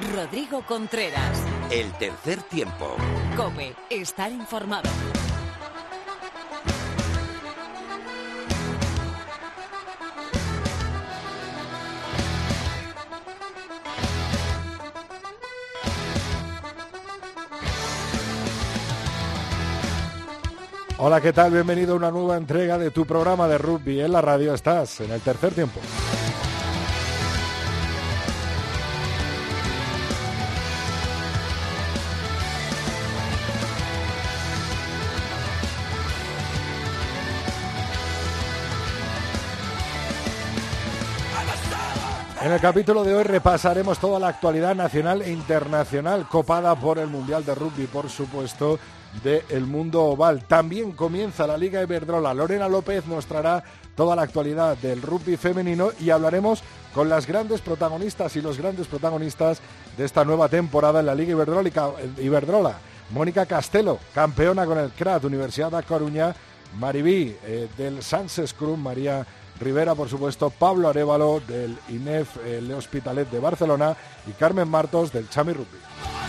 Rodrigo Contreras. El tercer tiempo. Cope, estar informado. Hola, ¿qué tal? Bienvenido a una nueva entrega de tu programa de rugby en la radio. Estás en el tercer tiempo. En el capítulo de hoy repasaremos toda la actualidad nacional e internacional copada por el Mundial de Rugby, por supuesto, del mundo oval. También comienza la Liga Iberdrola. Lorena López nos traerá toda la actualidad del rugby femenino y hablaremos con las grandes protagonistas y los grandes protagonistas de esta nueva temporada en la Liga Iberdrola. Mónica Castelo, campeona con el CRAT, Universidad de Coruña, Maribí eh, del Sanses Cruz, María Rivera, por supuesto, Pablo Arevalo del INEF Le Hospitalet de Barcelona y Carmen Martos del Chami Rugby.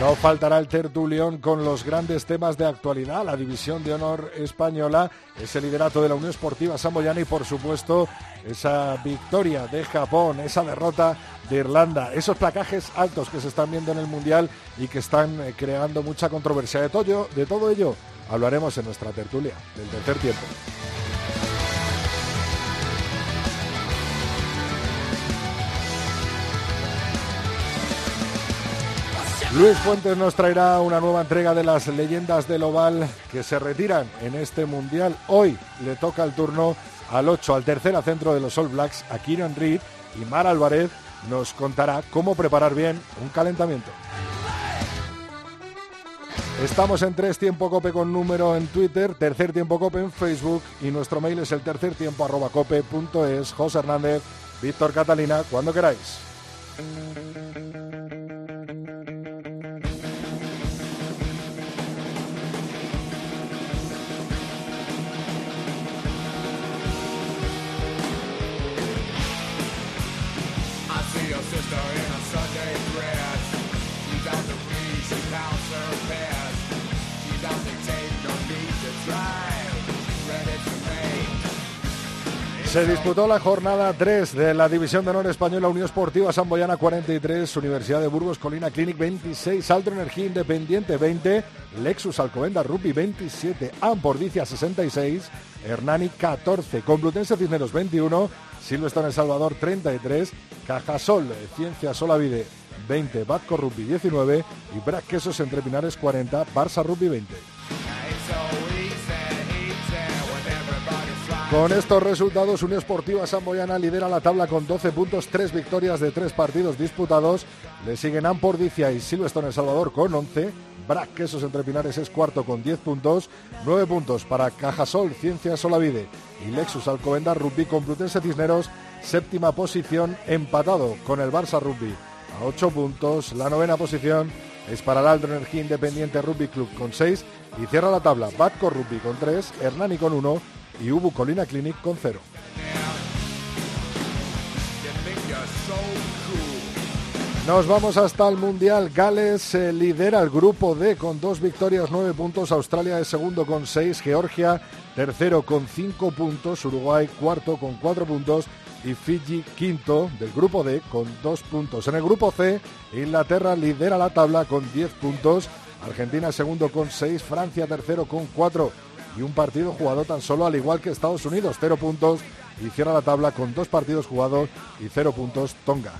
No faltará el tertulión con los grandes temas de actualidad, la división de honor española, ese liderato de la Unión Esportiva Samboyana y por supuesto esa victoria de Japón, esa derrota de Irlanda, esos placajes altos que se están viendo en el Mundial y que están eh, creando mucha controversia. De todo, de todo ello hablaremos en nuestra tertulia del tercer tiempo. Luis Fuentes nos traerá una nueva entrega de las leyendas del oval que se retiran en este mundial. Hoy le toca el turno al 8, al tercer centro de los All Blacks, a Kieran Reed y Mar Álvarez nos contará cómo preparar bien un calentamiento. Estamos en tres tiempo cope con número en Twitter, tercer tiempo cope en Facebook y nuestro mail es el tercer tiempo arroba cope punto es. José Hernández, Víctor Catalina, cuando queráis. Se disputó la jornada 3 de la División de Honor Española Unión Esportiva Samboyana 43, Universidad de Burgos Colina Clinic 26, Alto Energía Independiente 20, Lexus Alcobenda Rugby 27, Ampordicia 66, Hernani 14, Complutense Cisneros 21, Silvestre El Salvador 33, Cajasol Ciencia Solavide 20, Batco Rugby 19 y Brac Quesos Entre Pinares 40, Barça Rugby 20. Con estos resultados, Unión Esportiva Samboyana lidera la tabla con 12 puntos, 3 victorias de 3 partidos disputados. Le siguen Ampordicia y Silvestre El Salvador con 11. Brac Quesos Entre Pinares es cuarto con 10 puntos. 9 puntos para Cajasol, Ciencia Solavide y Lexus Alcobendas Rugby Complutense Cisneros. Séptima posición empatado con el Barça Rugby a 8 puntos. La novena posición es para el Alto Energía Independiente Rugby Club con 6 y cierra la tabla Batco Rugby con 3, Hernani con 1 y Ubu Colina Clinic con cero. Nos vamos hasta el Mundial. Gales lidera el grupo D con dos victorias, nueve puntos. Australia es segundo con seis. Georgia tercero con cinco puntos. Uruguay cuarto con cuatro puntos. Y Fiji quinto del grupo D con dos puntos. En el grupo C, Inglaterra lidera la tabla con diez puntos. Argentina segundo con seis. Francia tercero con cuatro y un partido jugado tan solo al igual que Estados Unidos, cero puntos y cierra la tabla con dos partidos jugados y cero puntos Tonga.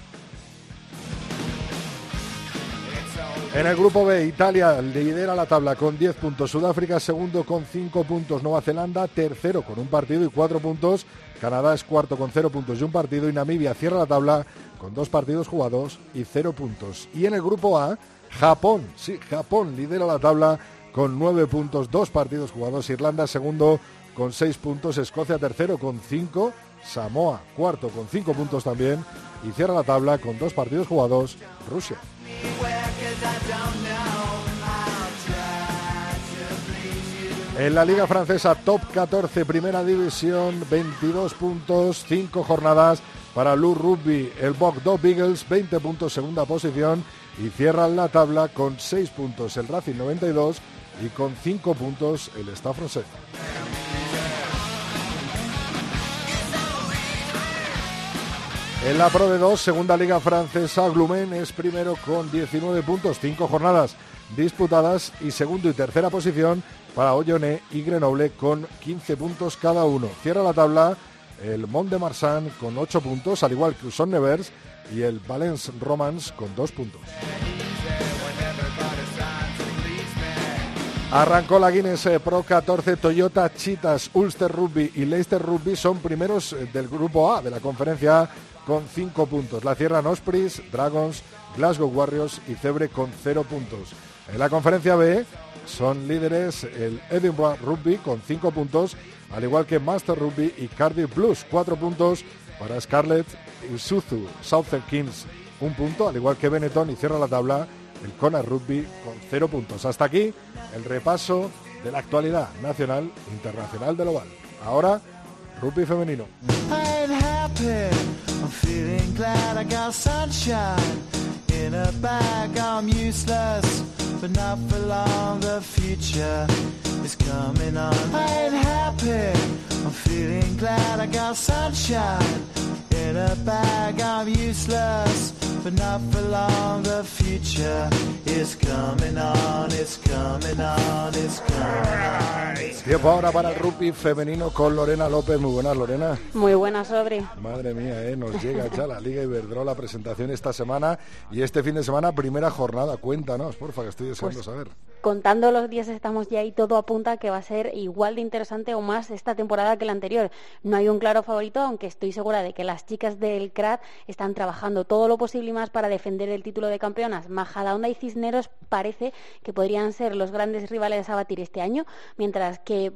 En el grupo B, Italia lidera la tabla con 10 puntos, Sudáfrica segundo con 5 puntos, Nueva Zelanda tercero con un partido y 4 puntos, Canadá es cuarto con 0 puntos y un partido y Namibia cierra la tabla con dos partidos jugados y 0 puntos. Y en el grupo A, Japón, sí, Japón lidera la tabla con nueve puntos, dos partidos jugados. Irlanda segundo con seis puntos, Escocia tercero con cinco, Samoa cuarto con cinco puntos también y cierra la tabla con dos partidos jugados Rusia. En la Liga Francesa, top 14, primera división, 22 puntos, 5 jornadas para Lou Rugby. El Bordeaux Beagles, 20 puntos, segunda posición. Y cierran la tabla con 6 puntos el Racing 92 y con 5 puntos el Stade francés. En la Pro de 2, segunda liga francesa, Glumen es primero con 19 puntos, 5 jornadas disputadas y segundo y tercera posición para Olloné y Grenoble con 15 puntos cada uno. Cierra la tabla el Mont de Marsan con 8 puntos, al igual que Uson Nevers y el Valence Romans con 2 puntos. Arrancó la Guinness eh, Pro 14, Toyota, Chitas, Ulster Rugby y Leicester Rugby son primeros eh, del grupo A de la conferencia A con 5 puntos. La cierran Ospreys, Dragons, Glasgow Warriors y Cebre con 0 puntos. En la conferencia B son líderes el Edinburgh Rugby con 5 puntos, al igual que Master Rugby y Cardiff Blues, 4 puntos para Scarlett y Suzu, Southern Kings, un punto, al igual que Benetton y cierra la tabla el Kona Rugby con 0 puntos. Hasta aquí el repaso de la actualidad nacional internacional del oval. Ahora, rugby femenino. But not for long. The future is coming on. It's coming on. It's coming on. Tiempo ahora para el rugby femenino con Lorena López. Muy buenas, Lorena. Muy buenas, Sobri. Madre mía, ¿eh? nos llega ya la Liga Iberdrola presentación esta semana y este fin de semana primera jornada. Cuéntanos, porfa, que estoy deseando pues, saber. Contando los días estamos ya y todo apunta que va a ser igual de interesante o más esta temporada que la anterior. No hay un claro favorito, aunque estoy segura de que las chicas del CRAT están trabajando todo lo posible para defender el título de campeonas. Majadahonda y Cisneros parece que podrían ser los grandes rivales a batir este año, mientras que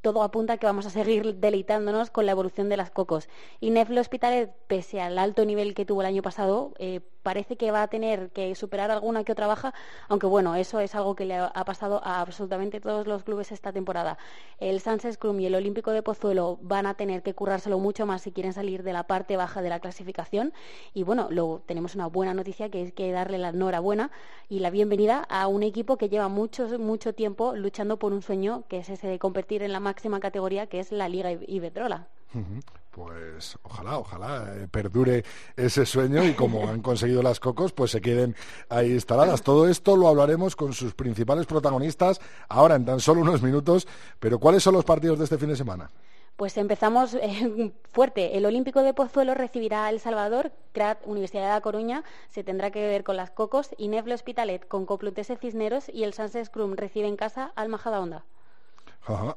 todo apunta a que vamos a seguir deleitándonos con la evolución de las cocos. Y Nefle Hospitalet, pese al alto nivel que tuvo el año pasado, eh, parece que va a tener que superar alguna que otra baja, aunque bueno, eso es algo que le ha pasado a absolutamente todos los clubes esta temporada. El Sunset Crum y el Olímpico de Pozuelo van a tener que currárselo mucho más si quieren salir de la parte baja de la clasificación. Y bueno, luego tenemos una buena noticia que es que darle la enhorabuena y la bienvenida a un equipo que lleva mucho, mucho tiempo luchando por un sueño que es ese de competir en la máxima categoría que es la Liga Iberdrola pues ojalá, ojalá eh, perdure ese sueño y como han conseguido las cocos, pues se queden ahí instaladas. Todo esto lo hablaremos con sus principales protagonistas ahora en tan solo unos minutos, pero ¿cuáles son los partidos de este fin de semana? Pues empezamos eh, fuerte. El Olímpico de Pozuelo recibirá a El Salvador, CRAT, Universidad de La Coruña, se tendrá que ver con las Cocos, y Nefle Hospitalet con Coplutese Cisneros y el Sanse Scrum recibe en casa al Majadahonda.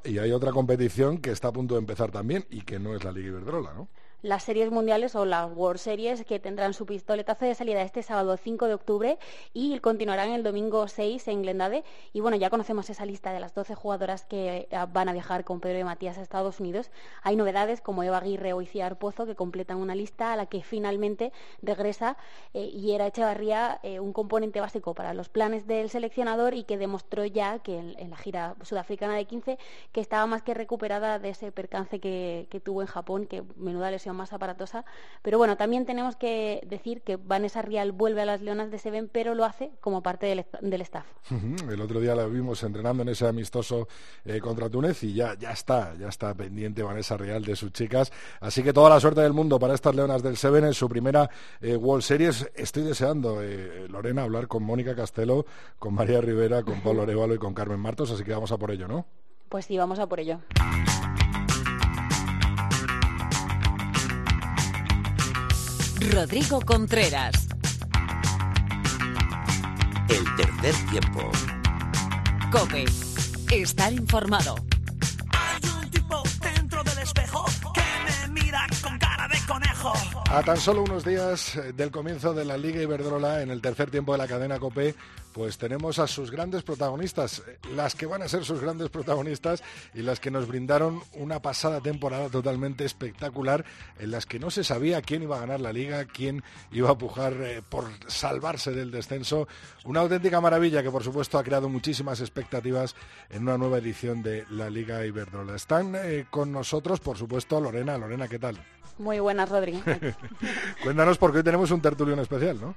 Y hay otra competición que está a punto de empezar también y que no es la Liga Iberdrola, ¿no? Las series mundiales o las World Series que tendrán su pistoletazo de salida este sábado 5 de octubre y continuarán el domingo 6 en Glendade. Y bueno, ya conocemos esa lista de las 12 jugadoras que eh, van a viajar con Pedro y Matías a Estados Unidos. Hay novedades como Eva Aguirre o Iciar Pozo que completan una lista a la que finalmente regresa eh, y era Echevarría eh, un componente básico para los planes del seleccionador y que demostró ya que en, la gira sudafricana de 15 que estaba más que recuperada de ese percance que, que tuvo en Japón, que menuda lesión más aparatosa. Pero bueno, también tenemos que decir que Vanessa Rial vuelve a las Leonas de Seven, pero lo hace como parte del, staff. El otro día la vimos entrenando en ese amistoso eh, contra Túnez y ya, ya está, ya está pendiente Vanessa Rial de sus chicas. Así que toda la suerte del mundo para estas Leonas del Seven en su primera eh, World Series. Estoy deseando, eh, Lorena, hablar con Mónica Castelo, con María Rivera, con Pablo Arevalo y con Carmen Martos, así que vamos a por ello, ¿no? Pues sí, vamos a por ello. Rodrigo Contreras. El tercer tiempo. Cope. Estar informado. Hay un tipo dentro del espejo que me mira con A tan solo unos días eh, del comienzo de la Liga Iberdrola, en el tercer tiempo de la cadena COPE, pues tenemos a sus grandes protagonistas, eh, las que van a ser sus grandes protagonistas y las que nos brindaron una pasada temporada totalmente espectacular, en las que no se sabía quién iba a ganar la liga, quién iba a pujar eh, por salvarse del descenso. Una auténtica maravilla que, por supuesto, ha creado muchísimas expectativas en una nueva edición de la Liga Iberdrola. Están con nosotros, por supuesto, Lorena. Lorena, ¿qué tal? Muy buenas, Rodri. Cuéntanos porque hoy tenemos un tertulión especial, ¿no?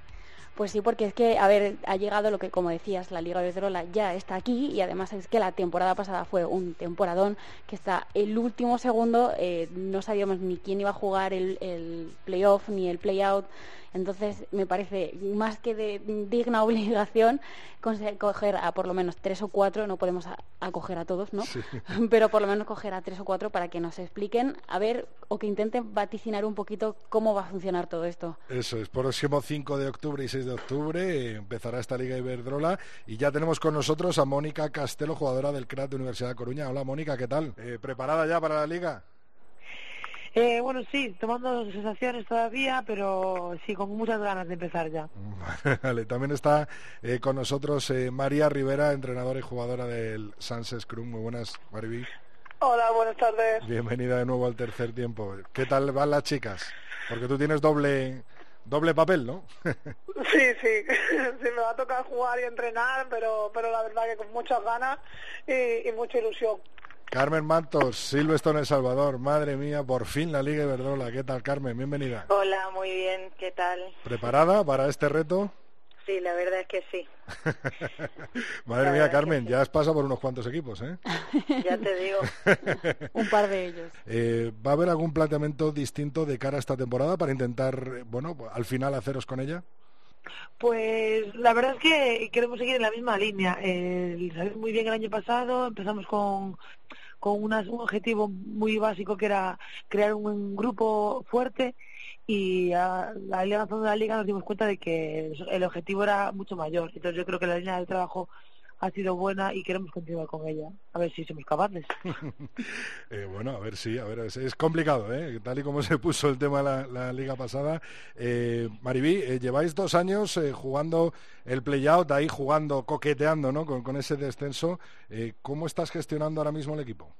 Pues sí, porque es que, a ver, ha llegado lo que, como decías, la Liga de Drola ya está aquí y además es que la temporada pasada fue un temporadón que está el último segundo, eh, no sabíamos ni quién iba a jugar el, el playoff ni el playout entonces, me parece más que de digna obligación coger a por lo menos tres o cuatro, no podemos acoger a todos, ¿no? Pero por lo menos coger a tres o cuatro para que nos expliquen, a ver, o que intenten vaticinar un poquito cómo va a funcionar todo esto. Eso es, próximo 5 de octubre y 6 de octubre empezará esta Liga Iberdrola y ya tenemos con nosotros a Mónica Castelo, jugadora del CRAT de Universidad de Coruña. Hola Mónica, ¿qué tal? Eh, ¿Preparada ya para la Liga? Eh, bueno, sí, tomando sensaciones todavía, pero sí, con muchas ganas de empezar ya. Vale, también está eh, con nosotros eh, María Rivera, entrenadora y jugadora del Sunset Scrum. Muy buenas, Mariby. Hola, buenas tardes. Bienvenida de nuevo al tercer tiempo. ¿Qué tal van las chicas? Porque tú tienes doble doble papel, ¿no? sí, sí, sí, me va a tocar jugar y entrenar, pero, pero la verdad que con muchas ganas y mucha ilusión. Carmen Mantos, Silvestre El Salvador, madre mía, por fin la Liga Iberdrola. ¿Qué tal, Carmen? Bienvenida. Hola, muy bien, ¿qué tal? ¿Preparada para este reto? Sí, la verdad es que sí. madre mía, Carmen, ya has pasado por unos cuantos equipos, ¿eh? ya te digo. Un par de ellos. Eh, ¿Va a haber algún planteamiento distinto de cara a esta temporada para intentar, bueno, al final haceros con ella? Pues la verdad es que queremos seguir en la misma línea. Eh, muy bien el año pasado, empezamos con con un objetivo muy básico que era crear un, grupo fuerte y a la liga de la liga nos dimos cuenta de que el objetivo era mucho mayor. Entonces yo creo que la línea de trabajo ha sido buena y queremos continuar con ella. A ver si somos capaces. Eh, bueno, a ver si, a ver, es, complicado, ¿eh? Tal y como se puso el tema la, la liga pasada. Eh, Maribí, eh, lleváis dos años jugando el play-out, ahí jugando, coqueteando, ¿no? Con, con ese descenso. ¿Cómo estás gestionando ahora mismo el equipo?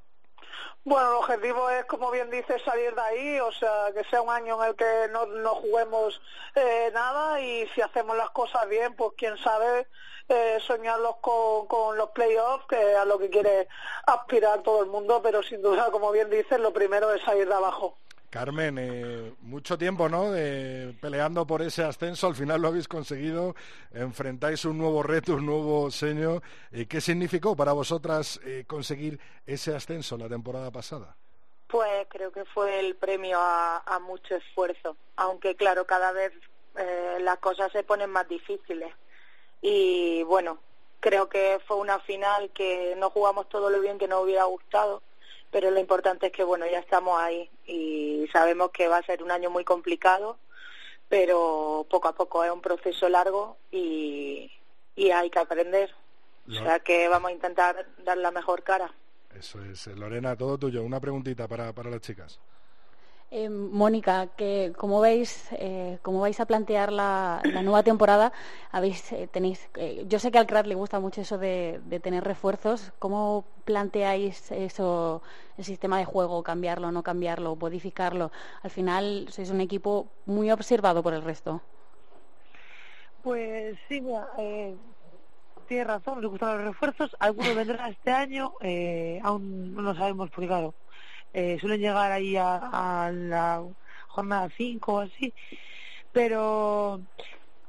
Bueno, el objetivo es, como bien dices, salir de ahí, o sea, que sea un año en el que no, no juguemos eh, nada y si hacemos las cosas bien, pues quién sabe eh, soñarlos con, con los playoffs, que es a lo que quiere aspirar todo el mundo, pero sin duda, como bien dices, lo primero es salir de abajo. Carmen, eh, mucho tiempo, ¿no? peleando por ese ascenso, al final lo habéis conseguido, enfrentáis un nuevo reto, un nuevo seño. Eh, ¿Qué significó para vosotras eh, conseguir ese ascenso la temporada pasada? Pues creo que fue el premio a, mucho esfuerzo, aunque claro, cada vez las cosas se ponen más difíciles. Y bueno, creo que fue una final que no jugamos todo lo bien que nos hubiera gustado pero lo importante es que bueno ya estamos ahí y sabemos que va a ser un año muy complicado pero poco a poco es un proceso largo y, hay que aprender. O sea que vamos a intentar dar la mejor cara. Eso es Lorena todo tuyo. Una preguntita para, para las chicas eh, Mónica, que como veis, eh, como vais a plantear la, nueva temporada, habéis eh, tenéis, yo sé que al CRAT le gusta mucho eso de, tener refuerzos. ¿Cómo planteáis eso, el sistema de juego, cambiarlo, no cambiarlo, modificarlo? Al final sois un equipo muy observado por el resto. Pues sí, mira, tiene razón, nos gustan los refuerzos. Algunos vendrán este año, aún no lo sabemos porque claro eh, suelen llegar ahí a, la jornada 5 o así, pero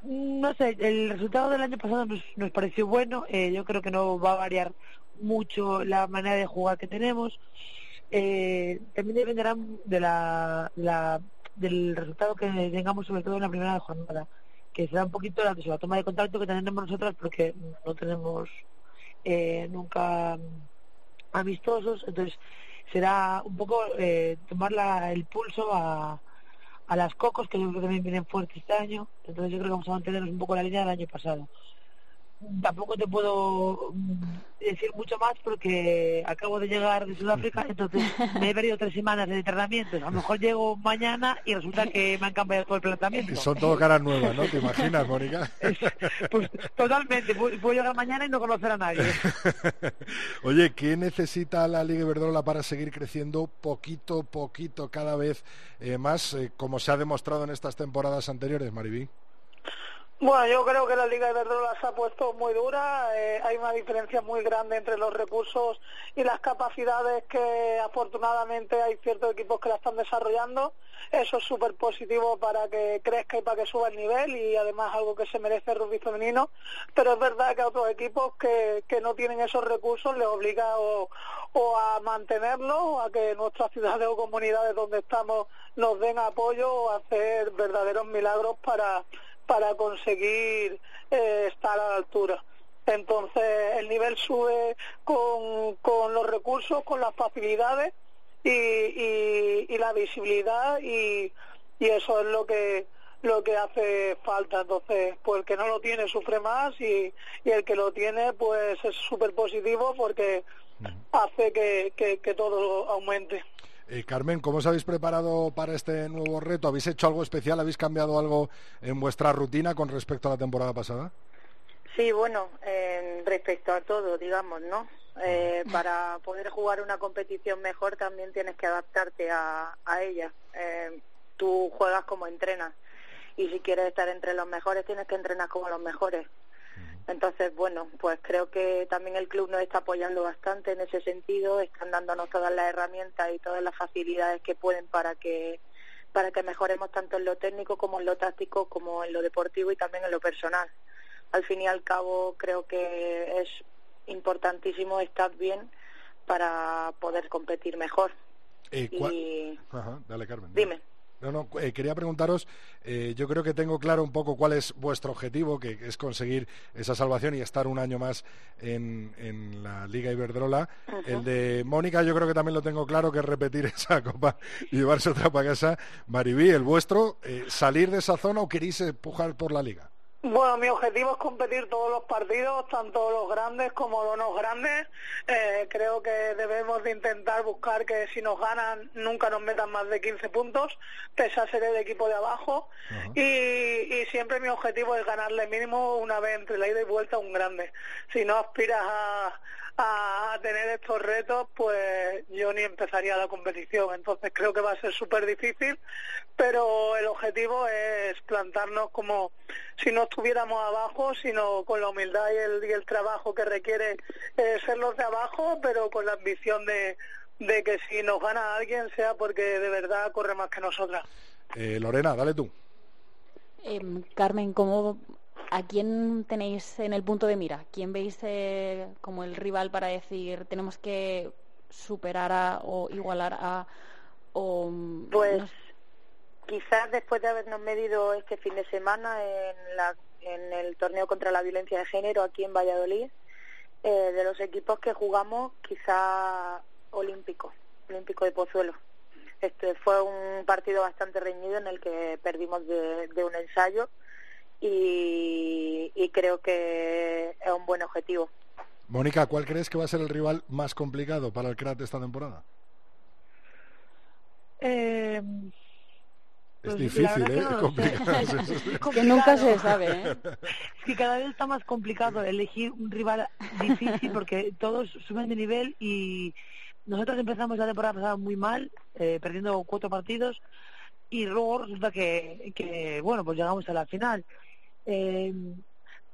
no sé, el resultado del año pasado nos, pareció bueno, eh, yo creo que no va a variar mucho la manera de jugar que tenemos, eh, también dependerá de la, del resultado que tengamos sobre todo en la primera jornada, que será un poquito la, la toma de contacto que tenemos nosotras porque no tenemos nunca amistosos, entonces será un poco eh, tomar el pulso a, a las cocos, que yo creo que también vienen fuertes este año. Entonces yo creo que vamos a mantenernos un poco la línea del año pasado. Tampoco te puedo mm, decir mucho más porque acabo de llegar de Sudáfrica, entonces me he perdido tres semanas de entrenamientos. A lo mejor llego mañana y resulta que me han cambiado todo el planteamiento. Son todo caras nuevas, ¿no? ¿Te imaginas, Mónica? pues totalmente. Puedo llegar mañana y no conocer a nadie. Oye, ¿qué necesita la Liga Iberdrola para seguir creciendo poquito, poquito, cada vez eh, más, eh, como se ha demostrado en estas temporadas anteriores, Maribí? Bueno, yo creo que la Liga de Iberdrola se ha puesto muy dura. Eh, hay una diferencia muy grande entre los recursos y las capacidades que afortunadamente hay ciertos equipos que la están desarrollando. Eso es súper positivo para que crezca y para que suba el nivel y además algo que se merece el rugby femenino. Pero es verdad que a otros equipos que, que no tienen esos recursos les obliga o, o a mantenerlos o a que nuestras ciudades o comunidades donde estamos nos den apoyo o hacer verdaderos milagros para para conseguir eh, estar a la altura. Entonces el nivel sube con, con los recursos, con las facilidades y, y, la visibilidad y, y, eso es lo que lo que hace falta. Entonces, pues el que no lo tiene sufre más y, y el que lo tiene pues es súper positivo porque hace que, que todo aumente. Eh, Carmen, ¿cómo os habéis preparado para este nuevo reto? ¿Habéis hecho algo especial? ¿Habéis cambiado algo en vuestra rutina con respecto a la temporada pasada? Sí, bueno, respecto a todo, digamos, ¿no? Eh, para poder jugar una competición mejor también tienes que adaptarte a, ella. Eh, tú juegas como entrenas y si quieres estar entre los mejores tienes que entrenar como los mejores. Entonces, bueno, pues creo que también el club nos está apoyando bastante en ese sentido, están dándonos todas las herramientas y todas las facilidades que pueden para que para que mejoremos tanto en lo técnico como en lo táctico, como en lo deportivo y también en lo personal. Al fin y al cabo, creo que es importantísimo estar bien para poder competir mejor. Eh, y... Ajá, dale, Carmen. Dime. No, no, eh, quería preguntaros, eh, yo creo que tengo claro un poco cuál es vuestro objetivo, que es conseguir esa salvación y estar un año más en, la Liga Iberdrola. El de Mónica yo creo que también lo tengo claro, que es repetir esa copa y llevarse otra para casa. Maribí, el vuestro, eh, ¿salir de esa zona o queréis empujar por la Liga? Bueno, mi objetivo es competir todos los partidos, tanto los grandes como los no grandes. Eh, creo que debemos de intentar buscar que si nos ganan nunca nos metan más de 15 puntos, pese a ser el equipo de abajo. y, y, siempre mi objetivo es ganarle mínimo una vez entre la ida y vuelta a un grande. Si no aspiras a, a tener estos retos, pues yo ni empezaría la competición. Entonces creo que va a ser súper difícil, pero el objetivo es plantarnos como si no estuviéramos abajo, sino con la humildad y el, y el trabajo que requiere eh, ser los de abajo, pero con la ambición de, de que si nos gana alguien sea porque de verdad corre más que nosotras. Eh, Lorena, dale tú. Em, Carmen, ¿cómo ¿A quién tenéis en el punto de mira? ¿Quién veis eh, como el rival para decir tenemos que superar a, o igualar a... O, pues quizás después de habernos medido este fin de semana en, la, en el torneo contra la violencia de género aquí en Valladolid, eh, de los equipos que jugamos, quizá olímpico, olímpico de Pozuelo. Este fue un partido bastante reñido en el que perdimos de un ensayo y, creo que es un buen objetivo. Mónica, ¿cuál crees que va a ser el rival más complicado para el CRAT esta temporada? Eh, es pues difícil, ¿eh? Que, nunca se sabe, ¿eh? Es que cada vez está más complicado elegir un rival difícil porque todos suben de nivel y nosotros empezamos la temporada pasada muy mal, eh, perdiendo cuatro partidos y luego resulta que, que, bueno, pues llegamos a la final. Eh,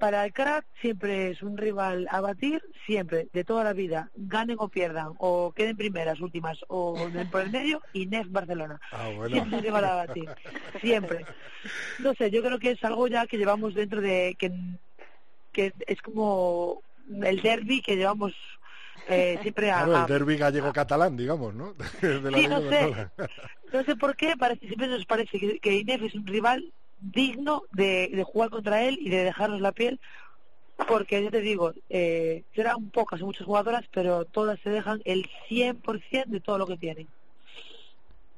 para el crack siempre es un rival a batir, siempre, de toda la vida, ganen o pierdan, o queden primeras, últimas, o por el medio, y NEF Barcelona. Ah, siempre un rival a batir, siempre. No sé, yo creo que es algo ya que llevamos dentro de, que, que es como el derby que llevamos eh, siempre a... Claro, el derby gallego-catalán, digamos, ¿no? sí, no sé, no sé por qué, parece, siempre nos parece que, que INEF es un rival digno de, jugar contra él y de dejarnos la piel porque yo te digo, eh, serán pocas o muchas jugadoras, pero todas se dejan el 100% de todo lo que tienen.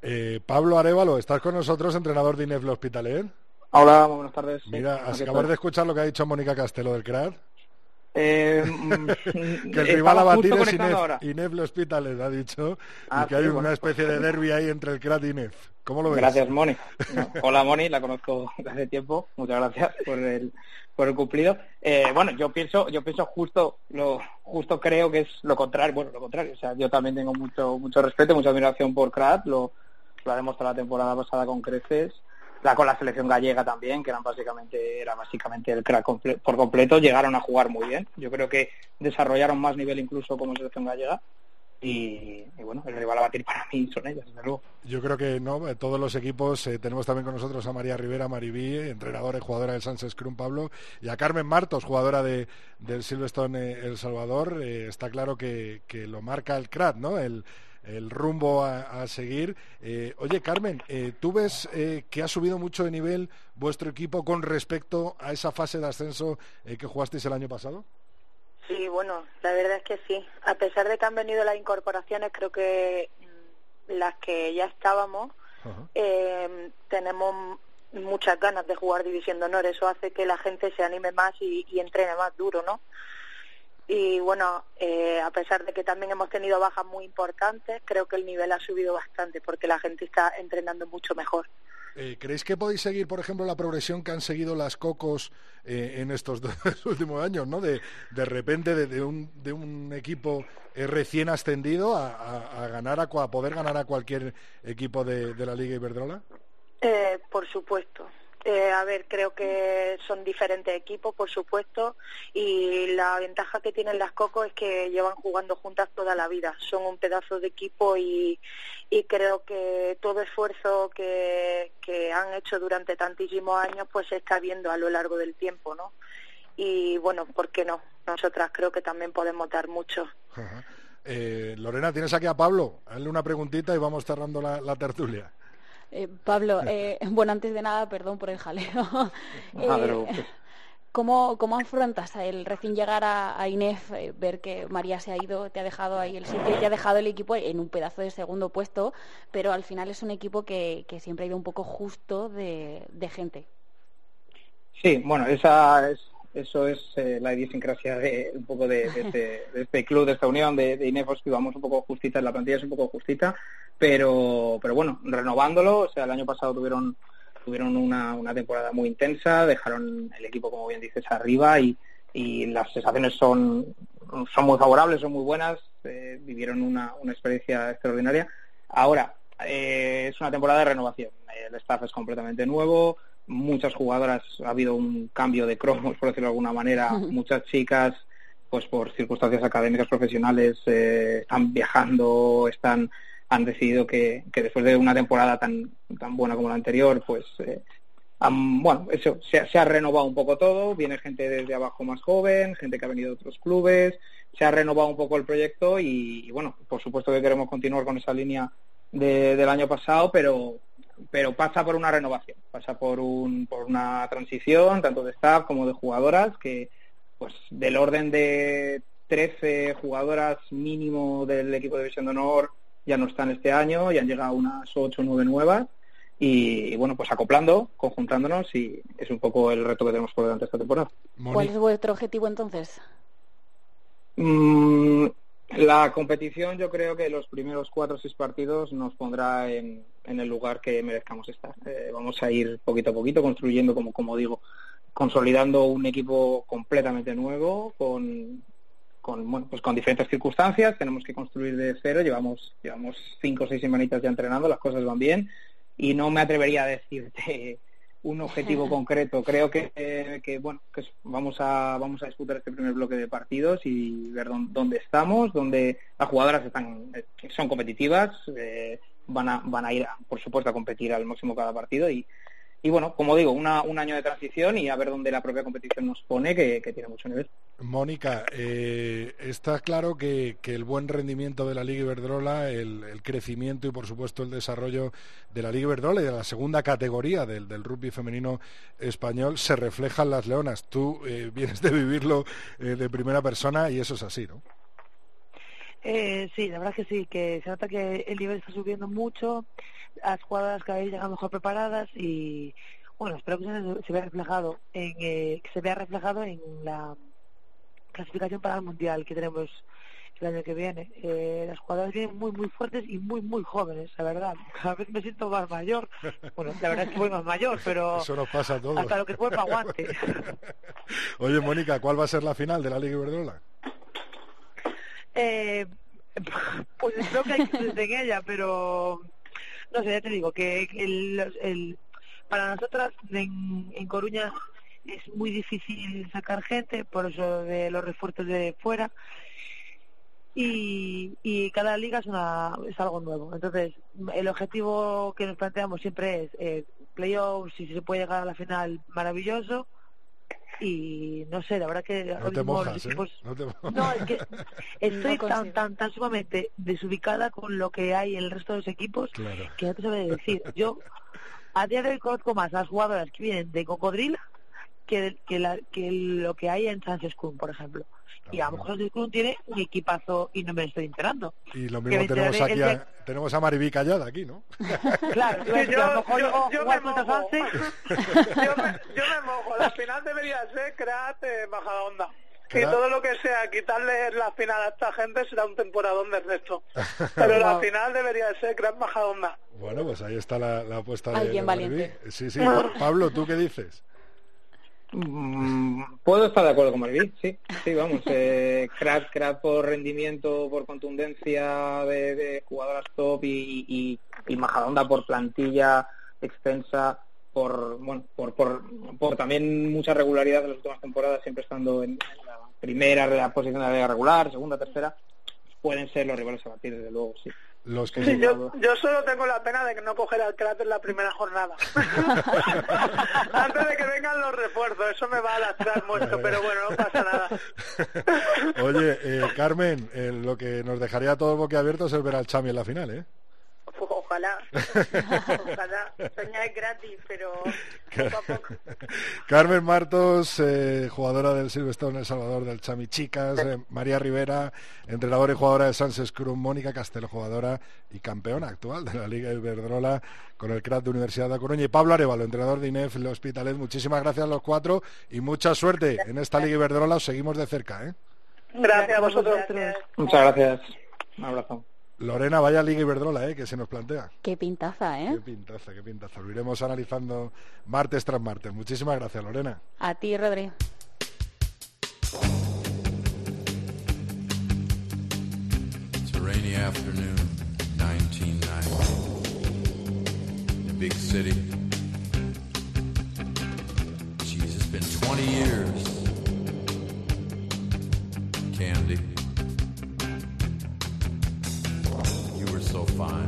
Eh, Pablo Arevalo, estás con nosotros, entrenador de Inef Hospitalet. Hola, buenas tardes. Mira, acabas de escuchar lo que ha dicho Mónica Castelo del CRAD. Eh, mm, que el rival a batir es Inef, Hospitales, ha dicho, y ah, que hay una especie de derby ahí entre el CRAT y Inef. ¿Cómo lo ves? Gracias, Moni. hola, Moni, la conozco hace tiempo. Muchas gracias por el, por el cumplido. Eh, bueno, yo pienso, yo pienso justo, lo, justo creo que es lo contrario. Bueno, lo contrario. O sea, yo también tengo mucho, mucho respeto, mucha admiración por CRAT. Lo, lo ha demostrado la temporada pasada con creces la con la selección gallega también, que eran básicamente, era básicamente el crack por completo, llegaron a jugar muy bien. Yo creo que desarrollaron más nivel incluso como selección gallega. Y, bueno, el rival a batir para mí son ellas, desde luego. Yo creo que no, todos los equipos, eh, tenemos también con nosotros a María Rivera, Maribí, entrenadora y jugadora del Sánchez Scrum Pablo, y a Carmen Martos, jugadora de, del Silverstone eh, El Salvador. Eh, está claro que, que, lo marca el CRAT, ¿no? El, el rumbo a, seguir. Eh, oye, Carmen, eh, ¿tú ves eh, que ha subido mucho de nivel vuestro equipo con respecto a esa fase de ascenso que jugasteis el año pasado? Sí, bueno, la verdad es que sí. A pesar de que han venido las incorporaciones, creo que mm, las que ya estábamos, tenemos muchas ganas de jugar División de Honor. Eso hace que la gente se anime más y, y entrene más duro, ¿no? Y bueno, eh, a pesar de que también hemos tenido bajas muy importantes, creo que el nivel ha subido bastante porque la gente está entrenando mucho mejor. Eh, ¿Creéis que podéis seguir, por ejemplo, la progresión que han seguido las Cocos eh, en estos dos últimos años, ¿no? De, de repente de, un, de un equipo recién ascendido a, a, ganar a, a poder ganar a cualquier equipo de, de la Liga Iberdrola? por supuesto, eh, a ver, creo que son diferentes equipos, por supuesto, y la ventaja que tienen las Cocos es que llevan jugando juntas toda la vida. Son un pedazo de equipo y, creo que todo esfuerzo que, han hecho durante tantísimos años pues se está viendo a lo largo del tiempo, ¿no? Y bueno, ¿por qué no? Nosotras creo que también podemos dar mucho. Eh, Lorena, tienes aquí a Pablo. Hazle una preguntita y vamos cerrando la tertulia. Eh, Pablo, eh, bueno, antes de nada, perdón por el jaleo. Eh, ¿Cómo, ¿Cómo afrontas el recién llegar a, INEF, ver que María se ha ido, te ha dejado ahí el sitio, te ha dejado el equipo en un pedazo de segundo puesto, pero al final es un equipo que, siempre ha ido un poco justo de, gente? Sí, bueno, esa es, eso es la idiosincrasia de un poco de, este, este, club, de esta unión de, de INEF, que vamos un poco justita, la plantilla es un poco justita, pero, pero bueno, renovándolo, o sea, el año pasado tuvieron tuvieron una, una temporada muy intensa, dejaron el equipo, como bien dices, arriba y, y las sensaciones son, son muy favorables, son muy buenas, eh, vivieron una, una experiencia extraordinaria. Ahora, eh, es una temporada de renovación, el staff es completamente nuevo, muchas jugadoras, ha habido un cambio de cromos, por decirlo de alguna manera, muchas chicas, pues por circunstancias académicas profesionales, eh, están viajando, están han decidido que, que después de una temporada tan, tan buena como la anterior, pues eh, bueno, eso, se, ha renovado un poco todo, viene gente desde abajo más joven, gente que ha venido de otros clubes, se ha renovado un poco el proyecto y, bueno, por supuesto que queremos continuar con esa línea del año pasado, pero pero pasa por una renovación, pasa por un por una transición tanto de staff como de jugadoras que pues del orden de 13 jugadoras mínimo del equipo de División de Honor ya no están este año, ya han llegado unas ocho o nueve nuevas y, bueno, pues acoplando, conjuntándonos y es un poco el reto que tenemos por delante esta temporada. ¿Cuál es vuestro objetivo entonces? Mm, la competición yo creo que los primeros cuatro o seis partidos nos pondrá en, el lugar que merezcamos estar. Eh, vamos a ir poquito a poquito construyendo, como, como digo, consolidando un equipo completamente nuevo, con con, bueno, pues con diferentes circunstancias, tenemos que construir de cero, llevamos, llevamos cinco o seis semanitas ya entrenando, las cosas van bien. Y no me atrevería a decirte un objetivo concreto. Creo que, que bueno, que vamos a vamos a disputar este primer bloque de partidos y ver dónde, estamos, dónde las jugadoras están eh, son competitivas, eh, van a van a ir, por supuesto, a competir al máximo cada partido y y bueno, como digo, un año de transición y a ver dónde la propia competición nos pone, que, tiene mucho nivel. Mónica, eh, está claro que, el buen rendimiento de la Liga Iberdrola, el, crecimiento y por supuesto el desarrollo de la Liga Iberdrola y de la segunda categoría del, rugby femenino español se refleja en las leonas. Tú eh, vienes de vivirlo eh, de primera persona y eso es así, ¿no? Eh, sí, la verdad que sí, que se nota que el nivel está subiendo mucho, las jugadoras cada vez llegan mejor preparadas y bueno, espero que se, vea reflejado en eh, que se vea reflejado en la clasificación para el Mundial que tenemos el año que viene. Eh, las jugadoras vienen muy, muy fuertes y muy, muy jóvenes, la verdad. Cada vez me siento más mayor. Bueno, la verdad es que voy más mayor, pero Eso nos pasa a todos. hasta lo que el cuerpo aguante. Oye, Mónica, ¿cuál va a ser la final de la Liga Iberdrola? Eh, pues espero que hay que en ella, pero no sé, ya te digo que el, el- para nosotras en, en Coruña es muy difícil sacar gente, por eso de los refuerzos de fuera. Y, y cada liga es, una, es algo nuevo. Entonces, el objetivo que nos planteamos siempre es eh, playoffs, si se puede llegar a la final, maravilloso. Y no sé, la verdad que No ahora te mismo los mojas, ¿eh? equipos- No te mojas. no, es que estoy No tan, tan, tan sumamente desubicada con lo que hay en el resto de los equipos Claro. que no te sabe decir. Yo a día de hoy conozco más a las jugadoras que vienen de Cocodrila que, que, la- que lo que hay en Cruz, por ejemplo. Y a lo mejor tiene un equipazo y no me estoy enterando. Y lo mismo tenemos aquí el a, tenemos a Maribí callada aquí, ¿no? Claro, yo, a lo mejor yo- me mojo. Yo, me, yo me mojo. La final debería ser Crat eh, Majadahonda. Y Crat- todo lo que sea quitarle la final a esta gente será un temporadón del resto. Pero la final debería ser Crat Majadahonda. Bueno, pues ahí está la, la apuesta de, Alguien de Maribí. valiente. Sí, sí. Pa- Pablo, ¿tú qué dices? Mm, Puedo estar de acuerdo con Maribí, sí, sí, vamos. Eh, crack, crack por rendimiento, por contundencia de, de jugadoras top y, y, y Majadahonda por plantilla extensa, por bueno, por, por, por también mucha regularidad de las últimas temporadas, siempre estando en, en la primera la posición de la liga regular, segunda, tercera, pueden ser los rivales a batir, desde luego, sí. Los que Sí, yo, yo solo tengo la pena de que no coger al Crat en la primera jornada. Antes de que vengan los refuerzos, eso me va a lastrar mucho, pero bueno, no pasa nada. Oye, eh, Carmen, eh, lo que nos dejaría a todos boquiabiertos es ver al Chami en la final, ¿eh? Pues ojalá, ojalá, soñar es gratis, pero poco a poco. Carmen Martos, eh, jugadora del Silverstone El Salvador del Chami Chicas, eh, María Rivera, entrenadora y jugadora de Sánchez Cruz, Mónica Castelo, jugadora y campeona actual de la Liga Iberdrola con el CRAT de Universidad de Coruña y Pablo Arevalo, entrenador de INEF El Hospitalet. Muchísimas gracias a los cuatro y mucha suerte en esta Liga Iberdrola. Os seguimos de cerca, ¿eh? Gracias a vosotros. Muchas gracias. Un abrazo. Lorena, vaya Liga Iberdrola, ¿eh? Que se nos plantea. Qué pintaza, Qué ¿eh? pintaza, qué pintaza. Lo iremos analizando martes tras martes. Muchísimas gracias, Lorena. A ti, Rodri. It's a rainy afternoon, 1990. In a big city. Jeez, it's been 20 years. Fine.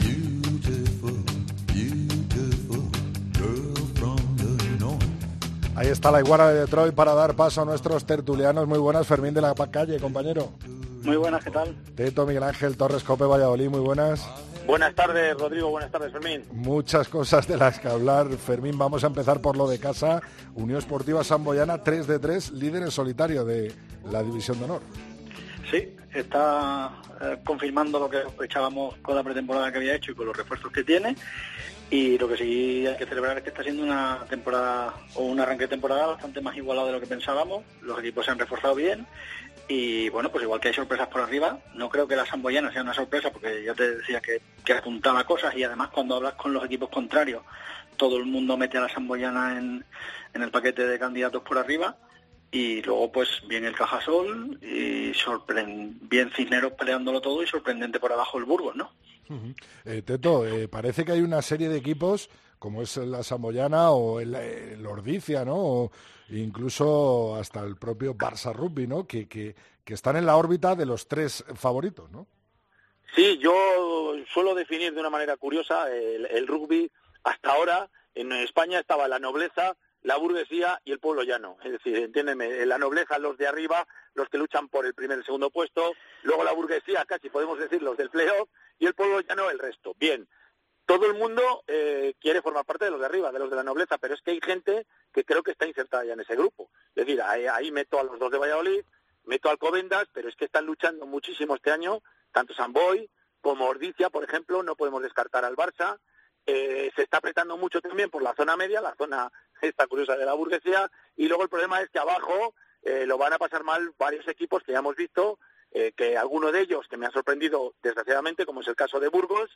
Beautiful, beautiful girl from the north. Ahí está la iguana de Detroit para dar paso a nuestros tertulianos. Muy buenas, Fermín de la calle, compañero. Muy buenas, ¿qué tal? Teto, Miguel Ángel, Torres, Cope, Valladolid, muy buenas. Buenas tardes, Rodrigo. Buenas tardes, Fermín. Muchas cosas de las que hablar. Fermín, vamos a empezar por lo de casa. Unión Esportiva Samboyana, 3 de 3, líder en solitario de la División de Honor. Sí, está eh, confirmando lo que sospechábamos con la pretemporada que había hecho y con los refuerzos que tiene. Y lo que sí hay que celebrar es que está siendo una temporada o un arranque de temporada bastante más igualado de lo que pensábamos. Los equipos se han reforzado bien y bueno, pues igual que hay sorpresas por arriba, no creo que la Samboyana sea una sorpresa porque ya te decía que, apuntaba cosas y además cuando hablas con los equipos contrarios, todo el mundo mete a la Samboyana en, el paquete de candidatos por arriba y luego pues bien el Cajasol y bien Cisneros peleándolo todo y sorprendente por abajo el Burgos, ¿no? Eh, Teto, eh, parece que hay una serie de equipos, como es la Samboyana o el, el Ordicia, ¿no? Incluso hasta el propio Barça Rugby, ¿no? Que, que, que están en la órbita de los tres favoritos, ¿no? Sí, yo suelo definir de una manera curiosa el, el rugby. Hasta ahora en España estaba la nobleza, la burguesía y el pueblo llano. Es decir, entiéndeme, la nobleza los de arriba, los que luchan por el primer y el segundo puesto, luego la burguesía, casi podemos decir los del playoff, y el pueblo llano el resto. Bien, todo el mundo eh, quiere formar parte de los de arriba, de los de la nobleza, pero es que hay gente que creo que está insertada ya en ese grupo. Es decir, ahí, meto a los dos de Valladolid, meto a Alcobendas, pero es que están luchando muchísimo este año, tanto Samboy como Ordicia, por ejemplo, no podemos descartar al Barça, eh, se está apretando mucho también por la zona media, la zona esta curiosa de la burguesía, y luego el problema es que abajo eh, lo van a pasar mal varios equipos que ya hemos visto, eh, que alguno de ellos que me ha sorprendido desgraciadamente, como es el caso de Burgos,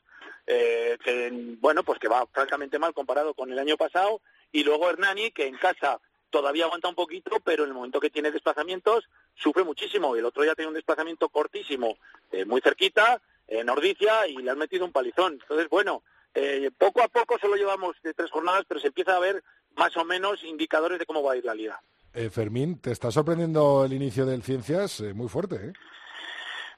eh, que bueno, pues que va francamente mal comparado con el año pasado, y luego Hernani, que en casa todavía aguanta un poquito, pero en el momento que tiene desplazamientos sufre muchísimo. El otro ya tiene un desplazamiento cortísimo, eh, muy cerquita, en Ordicia, y le han metido un palizón. Entonces, bueno, eh, poco a poco solo llevamos tres jornadas, pero se empieza a ver más o menos indicadores de cómo va a ir la liga. Eh, Fermín, te está sorprendiendo el inicio del Ciencias muy fuerte, ¿eh?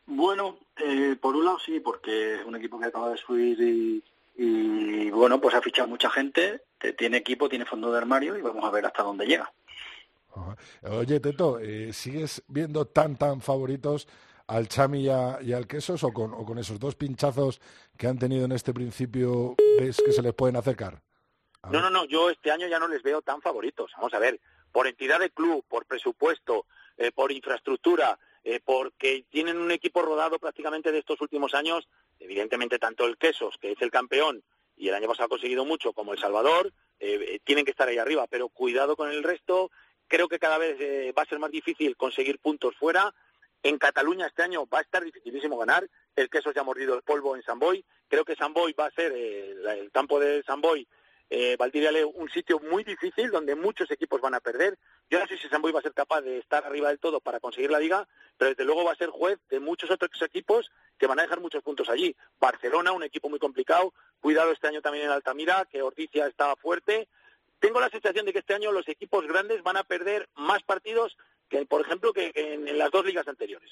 Bueno, eh, por un lado sí, porque es un equipo que acaba de subir y, y, bueno, pues ha fichado mucha gente, te- tiene equipo, tiene fondo de armario y vamos a ver hasta dónde llega. Oye, Teto, eh, ¿sigues viendo tan, tan favoritos al Chami y, a- y al Quesos o con, o con esos dos pinchazos que han tenido en este principio ves que se les pueden acercar? No, no, no, yo este año ya no les veo tan favoritos. Vamos a ver, por entidad de club, por presupuesto, eh, por infraestructura, eh, porque tienen un equipo rodado prácticamente de estos últimos años, evidentemente tanto el Quesos, que es el campeón, y el año pasado ha conseguido mucho, como el Salvador, eh, eh, tienen que estar ahí arriba, pero cuidado con el resto. Creo que cada vez eh, va a ser más difícil conseguir puntos fuera. En Cataluña este año va a estar dificilísimo ganar. El Quesos ya ha mordido el polvo en San Boy. Creo que San Boy va a ser el campo de San Eh, Valdiriale un sitio muy difícil donde muchos equipos van a perder. Yo no sé si San Boy va a ser capaz de estar arriba del todo para conseguir la liga, pero desde luego va a ser juez de muchos otros equipos que van a dejar muchos puntos allí. Barcelona, un equipo muy complicado. Cuidado este año también en Altamira, que Orticia estaba fuerte. Tengo la sensación de que este año los equipos grandes van a perder más partidos que, por ejemplo, que en, en las dos ligas anteriores.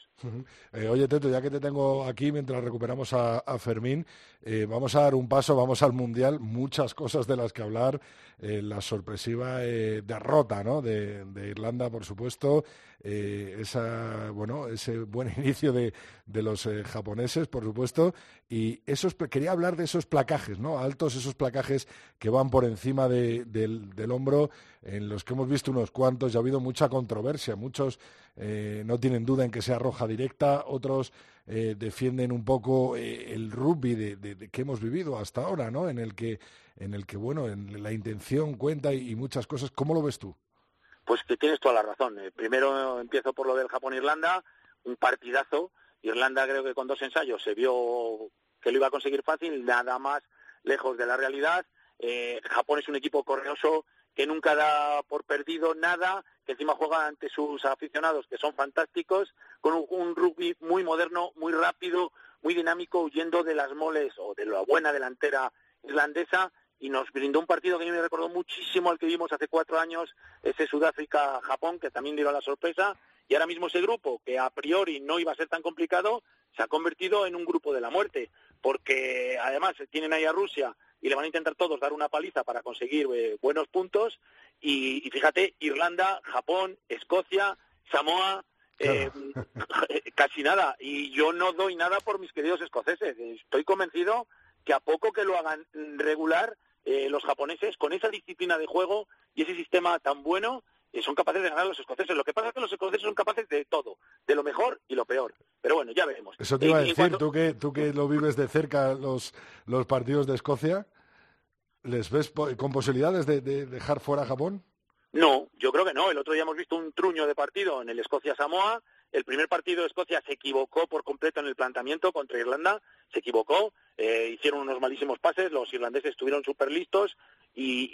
Eh, oye, Teto, ya que te tengo aquí mientras recuperamos a, a Fermín, eh, vamos a dar un paso, vamos al Mundial, muchas cosas de las que hablar, eh, la sorpresiva eh, derrota ¿no? de, de Irlanda, por supuesto, eh, esa, bueno, ese buen inicio de, de los eh, japoneses, por supuesto, y esos, quería hablar de esos placajes, ¿no? altos esos placajes que van por encima de- del, del hombro, en los que hemos visto unos cuantos, y ha habido mucha controversia, muchos eh, no tienen duda en que sea roja directa, otros eh, defienden un poco eh, el rugby de, que hemos vivido hasta ahora, ¿no? En el que, en el que bueno, en la intención cuenta y, muchas cosas. ¿Cómo lo ves tú? Pues que tienes toda la razón. Eh, primero empiezo por lo del Japón-Irlanda, un partidazo. Irlanda creo que con dos ensayos se vio que lo iba a conseguir fácil, nada más lejos de la realidad. Japón es un equipo correoso que nunca da por perdido nada, que encima juega ante sus aficionados, que son fantásticos, con un, rugby muy moderno, muy rápido, muy dinámico, huyendo de las moles o de la buena delantera irlandesa, y nos brindó un partido que a mí me recordó muchísimo al que vimos hace cuatro años, ese Sudáfrica-Japón, que también dio la sorpresa, y ahora mismo ese grupo, que a priori no iba a ser tan complicado, se ha convertido en un grupo de la muerte, porque además tienen ahí a Rusia y le van a intentar todos dar una paliza para conseguir eh, buenos puntos, y, y fíjate, Irlanda, Japón, Escocia, Samoa, eh, casi nada, y yo no doy nada por mis queridos escoceses, estoy convencido que a poco que lo hagan regular, eh, los japoneses, con esa disciplina de juego y ese sistema tan bueno, eh, son capaces de ganar a los escoceses. Lo que pasa es que los escoceses son capaces de todo, de lo mejor y lo peor. Pero bueno, ya veremos. Eso te iba a decir, cuanto- tú que, tú que lo vives de cerca los, los partidos de Escocia, ¿les ves con posibilidades de, de dejar fuera a Japón? No, yo creo que no. El otro día hemos visto un truño de partido en el Escocia-Samoa. El primer partido de Escocia se equivocó por completo en el planteamiento contra Irlanda. Se equivocó. Eh, hicieron unos malísimos pases. Los irlandeses estuvieron súper listos. Y,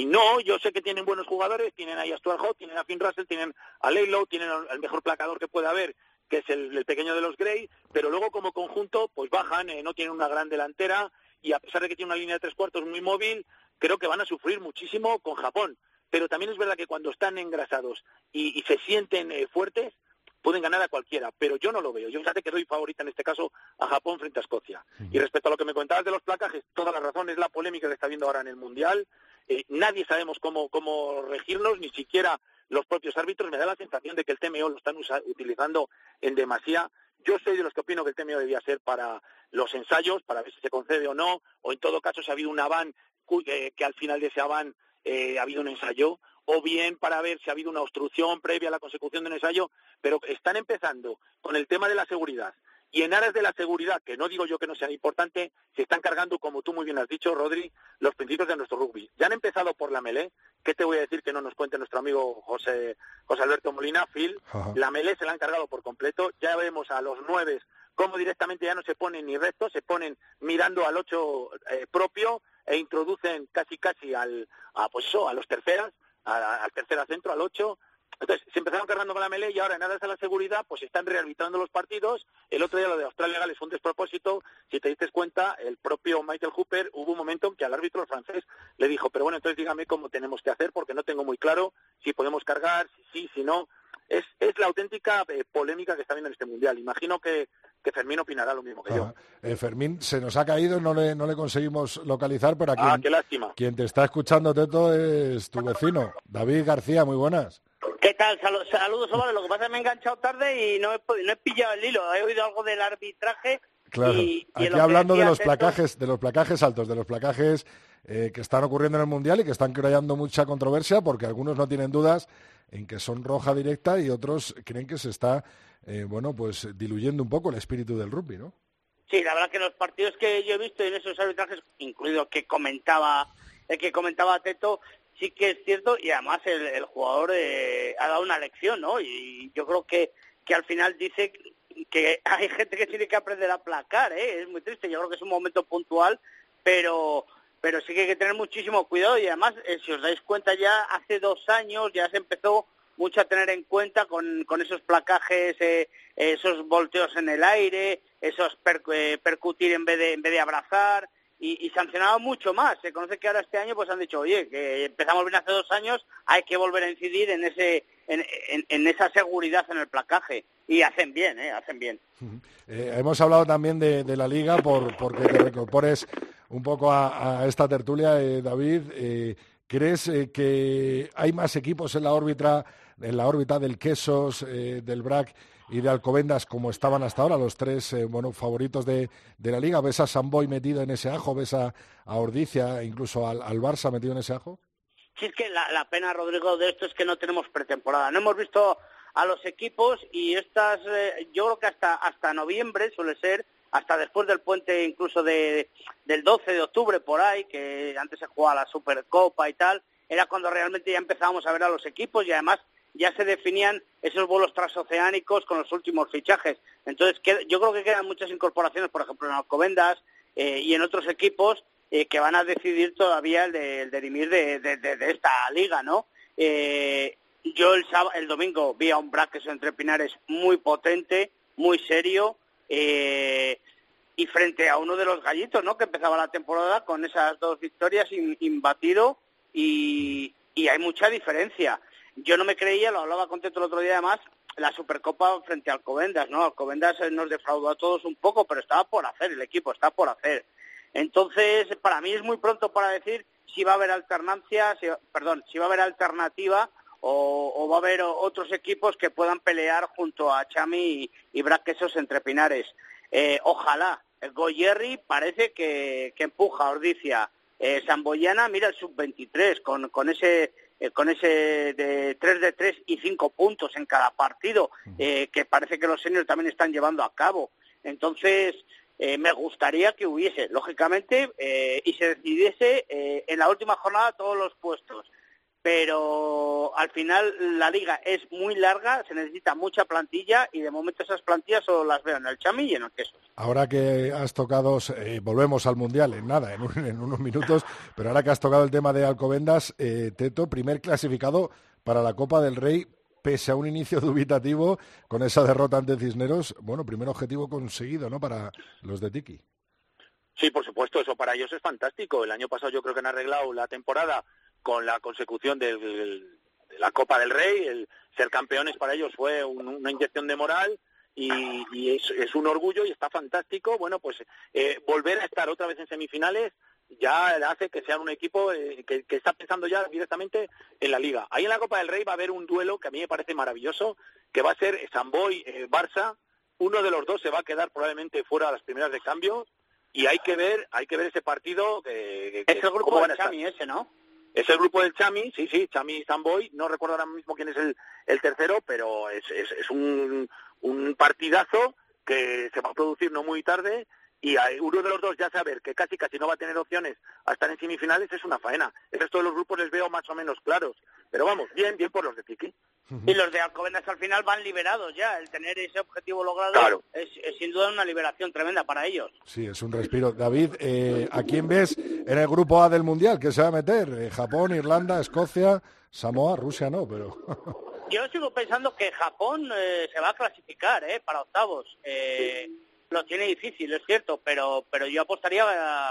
y- no, yo sé que tienen buenos jugadores. Tienen ahí a Stuart Hall, tienen a Finn Russell, tienen a Leylow, tienen al mejor placador que puede haber, que es el, el pequeño de los Grey. Pero luego, como conjunto, pues bajan. eh, no tienen una gran delantera. Y a pesar de que tienen una línea de tres cuartos muy móvil, creo que van a sufrir muchísimo con Japón pero también es verdad que cuando están engrasados y, y se sienten eh, fuertes, pueden ganar a cualquiera, pero yo no lo veo. Yo fíjate que doy favorita en este caso a Japón frente a Escocia. Y respecto a lo que me comentabas de los placajes, toda la razón es la polémica que está habiendo ahora en el Mundial. Eh, nadie sabemos cómo, cómo regirnos, ni siquiera los propios árbitros. Me da la sensación de que el TMO lo están usa- utilizando en demasía. Yo soy de los que opino que el TMO debía ser para los ensayos, para ver si se concede o no, o en todo caso si ha habido una van cu- eh, que al final de ese van eh, ha habido un ensayo, o bien para ver si ha habido una obstrucción previa a la consecución de un ensayo, pero están empezando con el tema de la seguridad y en aras de la seguridad, que no digo yo que no sea importante, se están cargando, como tú muy bien has dicho, Rodri, los principios de nuestro rugby. Ya han empezado por la melé, ¿qué te voy a decir que no nos cuente nuestro amigo José, José Alberto Molina, Phil? Ajá. La melé se la han cargado por completo, ya vemos a los nueve cómo directamente ya no se ponen ni rectos, se ponen mirando al ocho eh, propio e introducen casi casi al, a, pues eso, a los terceras, al tercera centro, al ocho, entonces, se empezaron cargando con la melee y ahora en aras de la seguridad, pues están rearbitrando los partidos. El otro día lo de Australia Gales fue un despropósito. Si te diste cuenta, el propio Michael Hooper hubo un momento en que al árbitro francés le dijo, pero bueno, entonces dígame cómo tenemos que hacer porque no tengo muy claro si podemos cargar, si sí, si no. Es, es la auténtica eh, polémica que está viendo en este Mundial. Imagino que, que Fermín opinará lo mismo que yo. Ajá. Eh, Fermín se nos ha caído, no le, no le conseguimos localizar, pero aquí Ah, qué lástima. quien te está escuchando, Teto, es tu vecino. David García, muy buenas. ¿Qué tal? Salu- saludos, Omar. Lo que pasa es que me he enganchado tarde y no he, no he pillado el hilo. He oído algo del arbitraje. Claro, y, y aquí hablando de los placajes, de los placajes altos, de los placajes eh, que están ocurriendo en el mundial y que están creando mucha controversia porque algunos no tienen dudas en que son roja directa y otros creen que se está, eh, bueno, pues diluyendo un poco el espíritu del rugby, ¿no? Sí, la verdad que los partidos que yo he visto en esos arbitrajes, incluido que comentaba, el que comentaba Teto, sí que es cierto y además el, el jugador eh, ha dado una lección, ¿no? Y yo creo que, que al final dice que hay gente que tiene que aprender a placar, ¿eh? Es muy triste, yo creo que es un momento puntual, pero pero sí que hay que tener muchísimo cuidado y además, eh, si os dais cuenta ya hace dos años ya se empezó mucho a tener en cuenta con, con esos placajes, eh, esos volteos en el aire, esos per- eh, percutir en vez de en vez de abrazar y, y sancionaba mucho más. Se conoce que ahora este año pues han dicho, oye, que empezamos bien hace dos años, hay que volver a incidir en ese en, en- esa seguridad en el placaje y hacen bien, eh, hacen bien. Eh, hemos hablado también de, de la liga por porque te reincorpores un poco a, a esta tertulia, eh, David. ¿Crees eh, que hay más equipos en la órbita, en la órbita del Quesos, eh, del BRAC y de Alcobendas como estaban hasta ahora los tres eh, bueno, favoritos de, de la liga? ¿Ves a Samboy metido en ese ajo? ¿Ves a, a Ordicia, incluso al, al Barça metido en ese ajo? Sí, es que la, pena, Rodrigo, de esto es que no tenemos pretemporada. No hemos visto a los equipos y estas, yo creo que hasta, hasta noviembre suele ser, hasta después del puente incluso de, del 12 de octubre por ahí, que antes se jugaba la Supercopa y tal, era cuando realmente ya empezábamos a ver a los equipos y además ya se definían esos vuelos transoceánicos con los últimos fichajes. Entonces, yo creo que quedan muchas incorporaciones, por ejemplo, en Alcobendas eh, y en otros equipos eh, que van a decidir todavía el, de, el derimir de, de- de- de esta liga, ¿no? Eh, yo el, sábado, el domingo vi a un Braques entre Pinares muy potente, muy serio, eh, y frente a uno de los gallitos, ¿no? Que empezaba la temporada con esas dos victorias in- imbatido y, y hay mucha diferencia. Yo no me creía, lo hablaba con Teto el otro día además, la Supercopa frente a Alcobendas, ¿no? Alcobendas eh, nos defraudó a todos un poco, pero estaba por hacer, el equipo está por hacer. Entonces, para mí es muy pronto para decir si va a haber alternancia, si- perdón, si va a haber alternativa o, o va a haber otros equipos que puedan pelear junto a Chami y, y Braquesos entre Pinares. Eh, ojalá. Goyerri parece que, que empuja Ordicia. Eh, Samboyana, mira el sub-23 con, con ese eh, con ese de 3 de 3 y 5 puntos en cada partido, eh, que parece que los seniors también están llevando a cabo. Entonces, eh, me gustaría que hubiese, lógicamente, eh, y se decidiese eh, en la última jornada todos los puestos. Pero al final la liga es muy larga, se necesita mucha plantilla y de momento esas plantillas solo las veo en el Chami y en el Queso. Ahora que has tocado, eh, volvemos al Mundial en nada, en, un- en unos minutos, pero ahora que has tocado el tema de Alcobendas, eh, Teto, primer clasificado para la Copa del Rey, pese a un inicio dubitativo con esa derrota ante Cisneros, bueno, primer objetivo conseguido, ¿no?, para los de Tiki. Sí, por supuesto, eso para ellos es fantástico. El año pasado yo creo que han arreglado la temporada con la consecución del- del- de la Copa del Rey. El ser campeones para ellos fue un- una inyección de moral y, y es, es un orgullo y está fantástico. Bueno, pues eh, volver a estar otra vez en semifinales ya hace que sean un equipo eh, que, que está pensando ya directamente en la liga. Ahí en la Copa del Rey va a haber un duelo que a mí me parece maravilloso, que va a ser Samboy eh, Barça. Uno de los dos se va a quedar probablemente fuera a las primeras de cambio y hay que ver, hay que ver ese partido que, que- Es el grupo. Chami ese, ¿no? Es el grupo del Chami, sí, sí, Chami y. No recuerdo ahora mismo quién es el, el tercero, pero es, es, un, un partidazo que se va a producir no muy tarde y uno de los dos ya saber que casi casi no va a tener opciones a estar en semifinales es una faena. El resto de los grupos les veo más o menos claros. Pero vamos, bien, bien por los de Y los de Alcobendas al final van liberados ya. El tener ese objetivo logrado es, es sin duda una liberación tremenda para ellos. Sí, es un respiro. David, eh, ¿a quién ves en el grupo A del Mundial? ¿Qué se va a meter? Eh, Japón, Irlanda, Escocia, Samoa, Rusia no, pero... Yo sigo pensando que Japón eh, se va a clasificar eh, para octavos. Eh, lo tiene difícil, es cierto, pero pero yo apostaría,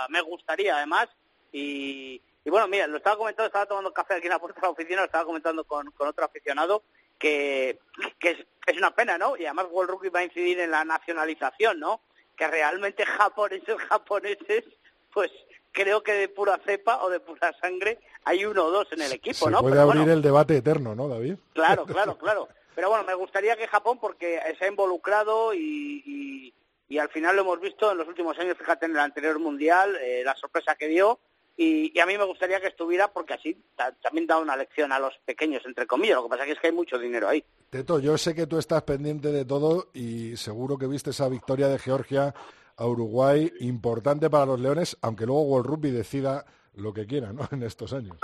me gustaría además. Y, y bueno, mira, lo estaba comentando, estaba tomando café aquí en la puerta de la oficina, lo estaba comentando con, con otro aficionado, que, que es, es una pena, ¿no? Y además World Rugby va a incidir en la nacionalización, ¿no? Que realmente japoneses, japoneses, pues creo que de pura cepa o de pura sangre hay uno o dos en el equipo, se ¿no? puede Pero abrir bueno, el debate eterno, ¿no, David? Claro, claro, claro. Pero bueno, me gustaría que Japón, porque se ha involucrado y, y, y al final lo hemos visto en los últimos años, fíjate en el anterior mundial, eh, la sorpresa que dio. Y, y a mí me gustaría que estuviera porque así ta- también da una lección a los pequeños, entre comillas. Lo que pasa que es que hay mucho dinero ahí. Teto, yo sé que tú estás pendiente de todo y seguro que viste esa victoria de Georgia a Uruguay importante para los Leones, aunque luego World Rugby decida lo que quiera, ¿no? En estos años.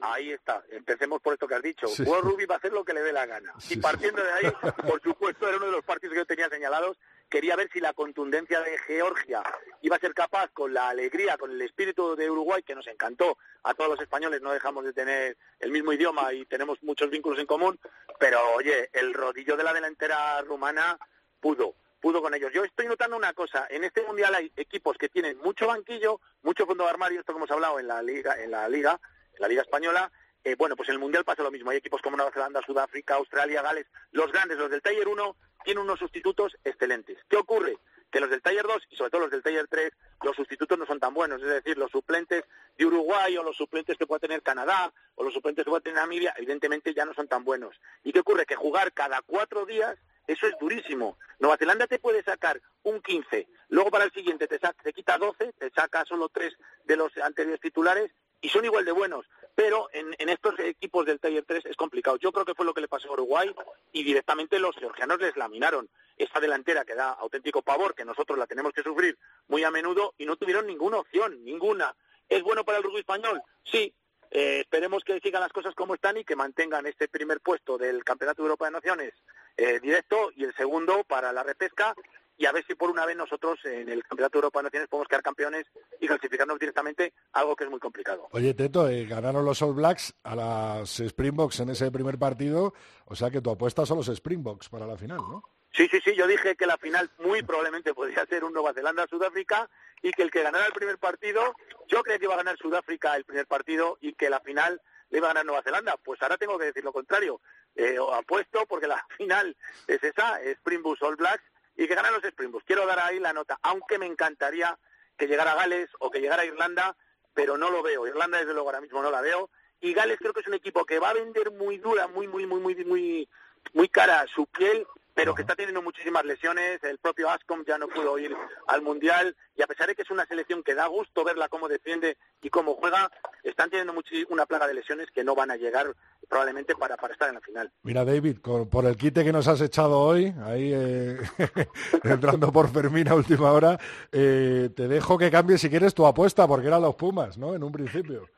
Ahí está, empecemos por esto que has dicho. Sí. World Rugby va a hacer lo que le dé la gana. Sí, y partiendo de ahí, por supuesto, era uno de los partidos que yo tenía señalados. Quería ver si la contundencia de Georgia iba a ser capaz, con la alegría, con el espíritu de Uruguay, que nos encantó a todos los españoles, no dejamos de tener el mismo idioma y tenemos muchos vínculos en común, pero oye, el rodillo de la delantera rumana pudo, pudo con ellos. Yo estoy notando una cosa, en este mundial hay equipos que tienen mucho banquillo, mucho fondo de armario, esto como hemos hablado en la liga, en la liga, en la liga española, eh, bueno, pues en el Mundial pasa lo mismo. Hay equipos como Nueva Zelanda, Sudáfrica, Australia, Gales. Los grandes, los del Taller 1, tienen unos sustitutos excelentes. ¿Qué ocurre? Que los del Taller 2 y sobre todo los del Taller 3, los sustitutos no son tan buenos. Es decir, los suplentes de Uruguay o los suplentes que pueda tener Canadá o los suplentes que pueda tener Namibia, evidentemente ya no son tan buenos. ¿Y qué ocurre? Que jugar cada cuatro días, eso es durísimo. Nueva Zelanda te puede sacar un 15, luego para el siguiente te, sa- te quita 12, te saca solo tres de los anteriores titulares y son igual de buenos. Pero en, en estos equipos del Tier 3 es complicado. Yo creo que fue lo que le pasó a Uruguay y directamente los georgianos les laminaron. Esta delantera que da auténtico pavor, que nosotros la tenemos que sufrir muy a menudo y no tuvieron ninguna opción, ninguna. ¿Es bueno para el rugby español? Sí. Eh, esperemos que sigan las cosas como están y que mantengan este primer puesto del Campeonato de Europa de Naciones eh, directo y el segundo para la repesca y a ver si por una vez nosotros en el Campeonato de Europa de Naciones podemos quedar campeones y clasificarnos directamente, algo que es muy complicado. Oye, Teto, eh, ganaron los All Blacks a las Springboks en ese primer partido, o sea que tu apuesta son los Springboks para la final, ¿no? Sí, sí, sí, yo dije que la final muy probablemente podría ser un Nueva Zelanda-Sudáfrica y que el que ganara el primer partido, yo creía que iba a ganar Sudáfrica el primer partido y que la final le iba a ganar Nueva Zelanda. Pues ahora tengo que decir lo contrario. Eh, apuesto porque la final es esa, Springboks All Blacks, y que ganan los Springboks. Quiero dar ahí la nota, aunque me encantaría que llegara Gales o que llegara Irlanda, pero no lo veo. Irlanda desde luego ahora mismo no la veo. Y Gales creo que es un equipo que va a vender muy dura, muy, muy, muy, muy, muy, muy cara su piel, pero que está teniendo muchísimas lesiones. El propio Ascom ya no pudo ir al Mundial y a pesar de que es una selección que da gusto verla cómo defiende y cómo juega, están teniendo una plaga de lesiones que no van a llegar probablemente para, para estar en la final. Mira, David, con- por el quite que nos has echado hoy, ahí eh, entrando por Fermín a última hora, eh, te dejo que cambies si quieres tu apuesta, porque eran los Pumas, ¿no? En un principio.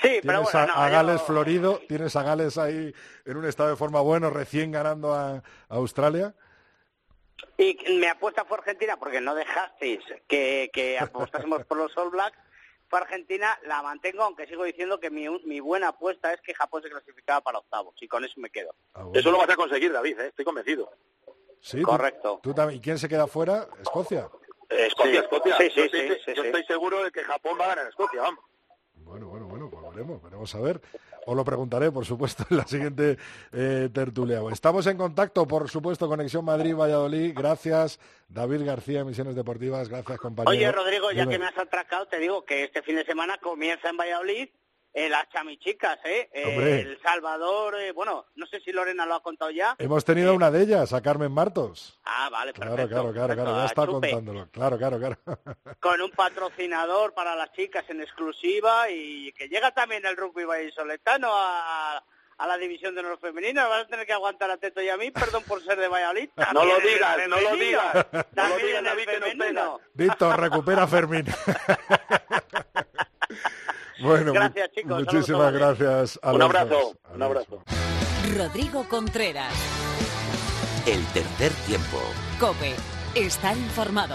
Sí, pero Tienes bueno, a, no, a yo- Gales florido, tienes a Gales ahí en un estado de forma bueno, recién ganando a, a Australia. Y mi apuesta fue Argentina porque no dejasteis que, que apostásemos por los All Blacks. Fue Argentina, la mantengo, aunque sigo diciendo que mi, mi buena apuesta es que Japón se clasificaba para octavos y con eso me quedo. Eso lo vas a conseguir, David, ¿eh? estoy convencido. Sí, tú- Correcto. tú también. ¿Y quién se queda fuera? Escocia. Eh, Escocia, Sí. Escocia. Sí, sí, yo estoy, sí, sí, yo sí. estoy seguro de que Japón va a ganar a Escocia, vamos. Bueno, bueno, veremos, veremos a ver. Os lo preguntaré, por supuesto, en la siguiente eh, tertulia. Estamos en contacto, por supuesto, Conexión Madrid-Valladolid. Gracias, David García, Misiones Deportivas. Gracias, compañero. Oye, Rodrigo, ya Dime. que me has atracado, te digo que este fin de semana comienza en Valladolid eh, las chamichicas, ¿eh? Eh. El Salvador, eh, bueno, no sé si Lorena lo ha contado ya. Hemos tenido una de ellas, a Carmen Martos. Ah, vale, Claro, perfecto. claro, claro, perfecto, claro, ya está chupe. contándolo. Claro, claro, claro. Con un patrocinador para las chicas en exclusiva y que llega también el rugby vallisoletano a, a la división de los femeninos. Vas a tener que aguantar a Teto y a mí, perdón por ser de Valladolid. No lo digas, no lo digas. No lo También digas, David, que femenino. Víctor, recupera a Fermín. bueno, Gracias, chicos. muchísimas gracias. a Un abrazo, dos. un abrazo. Rodrigo Contreras. El tercer tiempo. Cope. Estar informado.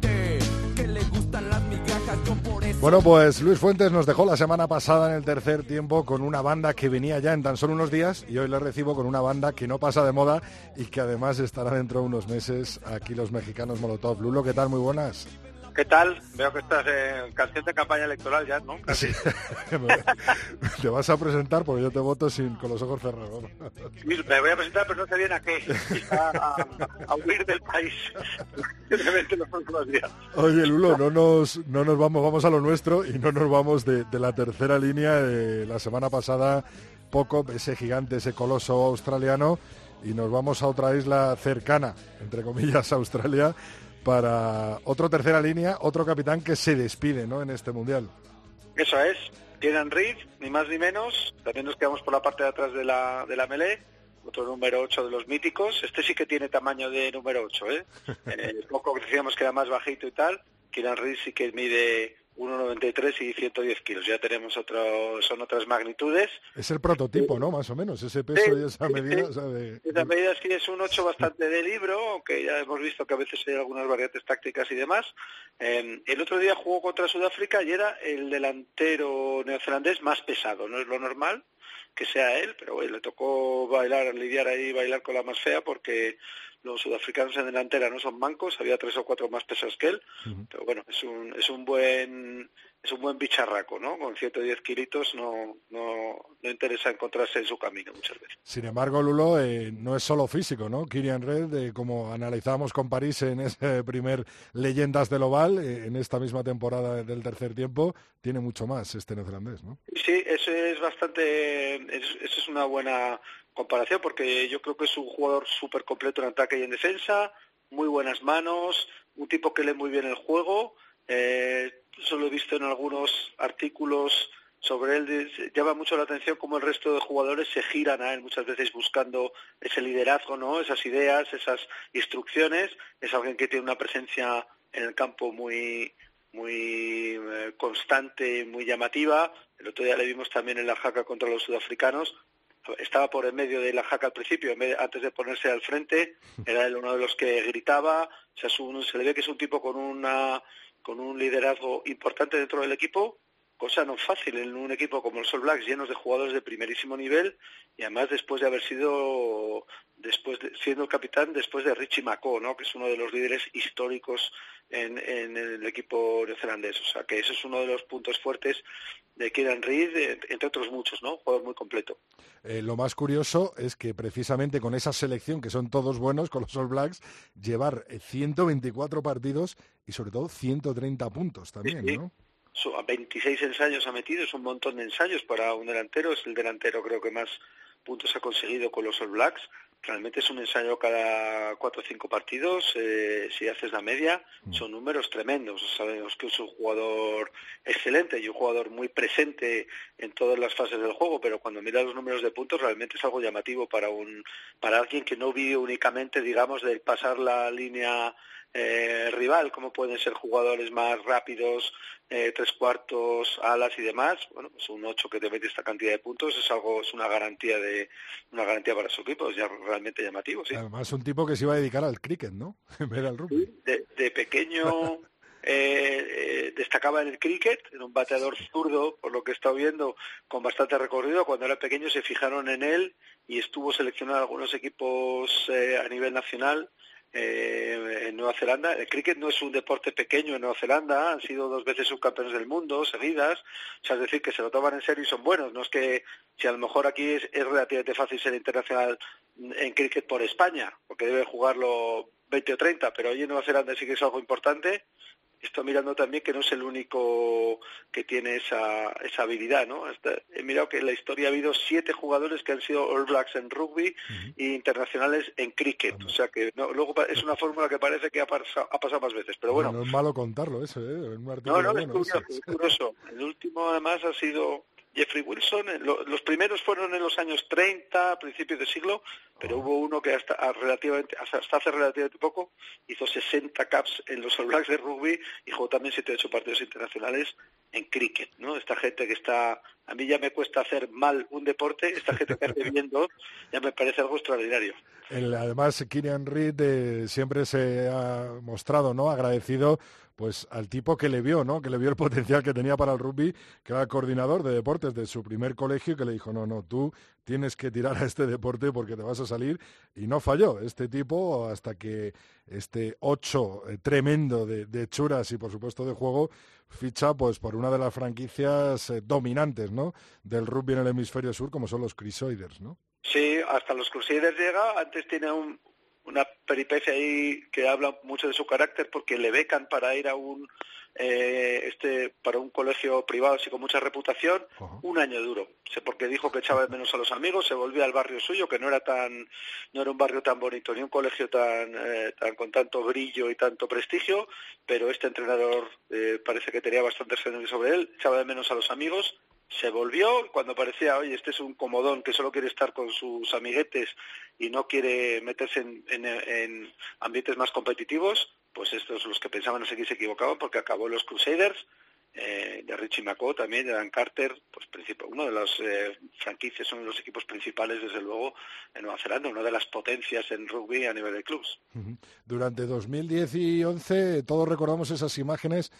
Bueno, pues Luis Fuentes nos dejó la semana pasada en el tercer tiempo con una banda que venía ya en tan solo unos días y hoy le recibo con una banda que no pasa de moda y que además estará dentro de unos meses aquí los mexicanos Molotov. Lulo, ¿qué tal? Muy buenas. ¿Qué tal? Veo que estás en canción de campaña electoral ya, ¿no? Sí. te vas a presentar porque yo te voto sin con los ojos cerrados. Me voy a presentar, pero no sé bien a qué. A, a- a huir del país. Simplemente los próximos días. Oye, Lulo, no nos, no nos vamos, vamos a lo nuestro y no nos vamos de, de la tercera línea de la semana pasada, poco, ese gigante, ese coloso australiano, y nos vamos a otra isla cercana, entre comillas, a Australia, para otro tercera línea, otro capitán que se despide ¿no? en este mundial. Eso es. Kieran Reed, ni más ni menos. También nos quedamos por la parte de atrás de la, de la melee. Otro número 8 de los míticos. Este sí que tiene tamaño de número 8, ¿eh? En el poco que decíamos que era más bajito y tal. Kieran Reed sí que mide 1,93 y 110 kilos. Ya tenemos otro, son otras magnitudes. Es el prototipo, ¿no? Más o menos, ese peso y esa sí, medida. sí. o sea, de- Esa medida sí es un 8 bastante de libro, aunque ya hemos visto que a veces hay algunas variantes tácticas y demás. Eh, el otro día jugó contra Sudáfrica y era el delantero neozelandés más pesado, no es lo normal que sea él, pero bueno, le tocó bailar, lidiar ahí, bailar con la más fea porque los sudafricanos en delantera no son mancos, había tres o cuatro más pesados que él, pero bueno, es un, es un buen es un buen bicharraco, ¿no? Con 110 kilitos no, no, no interesa encontrarse en su camino muchas veces. Sin embargo, Lulo, eh, no es solo físico, ¿no? Kirian Red, eh, como analizamos con París en ese primer Leyendas del Oval, eh, en esta misma temporada del tercer tiempo, tiene mucho más este neozelandés, ¿no? Sí, eso es bastante, es- eso es una buena comparación porque yo creo que es un jugador súper completo en ataque y en defensa, muy buenas manos, un tipo que lee muy bien el juego. Eh, eso lo he visto en algunos artículos sobre él. Llama mucho la atención cómo el resto de jugadores se giran a él muchas veces buscando ese liderazgo, ¿no? Esas ideas, esas instrucciones. Es alguien que tiene una presencia en el campo muy muy eh, constante, muy llamativa. El otro día le vimos también en la jaca contra los sudafricanos. Estaba por en medio de la jaca al principio, en vez- antes de ponerse al frente, era él uno de los que gritaba. O sea, un- se le ve que es un tipo con una con un liderazgo importante dentro del equipo, cosa no fácil en un equipo como los All Blacks llenos de jugadores de primerísimo nivel y además después de haber sido después de- siendo el capitán después de Richie Mako, ¿no? que es uno de los líderes históricos en, en el equipo neozelandés. O sea, que ese es uno de los puntos fuertes de Kieran Reid, eh, entre otros muchos, ¿no? Un jugador muy completo. Eh, lo más curioso es que precisamente con esa selección, que son todos buenos, con los All Blacks, llevar eh, 124 partidos y sobre todo 130 puntos también, Sí. ¿no? Su- a 26 ensayos ha metido, es un montón de ensayos para un delantero, es el delantero creo que más puntos ha conseguido con los All Blacks. Realmente es un ensayo cada cuatro o cinco partidos, eh, si haces la media, son números tremendos. Sabemos que es un jugador excelente y un jugador muy presente en todas las fases del juego, pero cuando mira los números de puntos realmente es algo llamativo para un para alguien que no vive únicamente, digamos, del pasar la línea eh, rival, como pueden ser jugadores más rápidos, eh, tres cuartos, alas y demás. Bueno, pues un ocho que te mete esta cantidad de puntos es algo, es una garantía de una garantía para su equipo, es ya realmente llamativo, sí. Además, un tipo que se iba a dedicar al cricket, ¿no? En vez del rugby. De, de pequeño eh, eh, destacaba en el cricket, era un bateador zurdo, por lo que he estado viendo, con bastante recorrido. Cuando era pequeño se fijaron en él y estuvo seleccionado en algunos equipos eh, a nivel nacional eh, en Nueva Zelanda. El cricket no es un deporte pequeño en Nueva Zelanda, han sido dos veces subcampeones del mundo seguidas, o sea, es decir, que se lo toman en serio y son buenos. No es que si a lo mejor aquí es, es relativamente fácil ser internacional en cricket por España, porque debe jugarlo 20 o 30, pero hoy en Nueva Zelanda sí que es algo importante estoy mirando también que no es el único que tiene esa, esa habilidad, ¿no? Hasta- he mirado que en la historia ha habido siete jugadores que han sido All Blacks en rugby y internacionales en cricket, o sea que no, luego es una fórmula que parece que ha pasado, ha pasado más veces, pero bueno, No es malo contarlo eso, ¿eh? No, no, es bueno, curioso, sí. es curioso. El último además ha sido Jeffrey Wilson, lo- los primeros fueron en los años 30, principios de siglo, pero hubo uno que hasta a relativamente hasta hace relativamente poco hizo 60 caps en los All Blacks de rugby y jugó también 7 8 partidos internacionales en cricket, ¿no? Esta gente que está a mí ya me cuesta hacer mal un deporte, esta gente que hace bien dos, ya me parece algo extraordinario. El- además, Kirian Reid eh, siempre se ha mostrado no agradecido pues al tipo que le vio, ¿no? Que le vio el potencial que tenía para el rugby, que era coordinador de deportes de su primer colegio que le dijo, no, no, tú tienes que tirar a este deporte porque te vas a salir. Y no falló este tipo hasta que este ocho eh, tremendo de, de churas y por supuesto de juego ficha pues por una de las franquicias eh, dominantes, ¿no? Del rugby en el hemisferio sur como son los Crusaders, ¿no? Sí, hasta los Crusaders llega. Antes tiene un- una peripecia ahí que habla mucho de su carácter porque le becan para ir a un eh, este para un colegio privado así con mucha reputación un año duro. Sé porque dijo que echaba de menos a los amigos se volvía al barrio suyo que no era tan no era un barrio tan bonito ni un colegio tan eh, tan con tanto brillo y tanto prestigio pero este entrenador eh, parece que tenía bastante genio sobre él echaba de menos a los amigos se volvió cuando parecía, oye, este es un comodón que solo quiere estar con sus amiguetes y no quiere meterse en, en- en ambientes más competitivos, pues estos los que pensaban así que se equivocaban porque acabó los Crusaders, eh, de Richie McCaw también, de Dan Carter, pues uno de los eh, franquicias, uno de los equipos principales desde luego en Nueva Zelanda, una de las potencias en rugby a nivel de clubs. Durante 2010 y 11 todos recordamos esas imágenes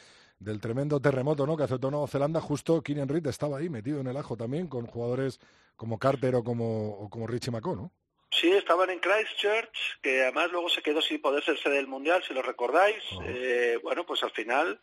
del tremendo terremoto ¿no? que azotó Nueva Zelanda. Justo Keenan Reid estaba ahí metido en el ajo también con jugadores como Carter o como, o como Richie McCaw, ¿no? Sí, estaban en Christchurch, que además luego se quedó sin poder ser sede del Mundial, si lo recordáis. Eh, bueno, pues al final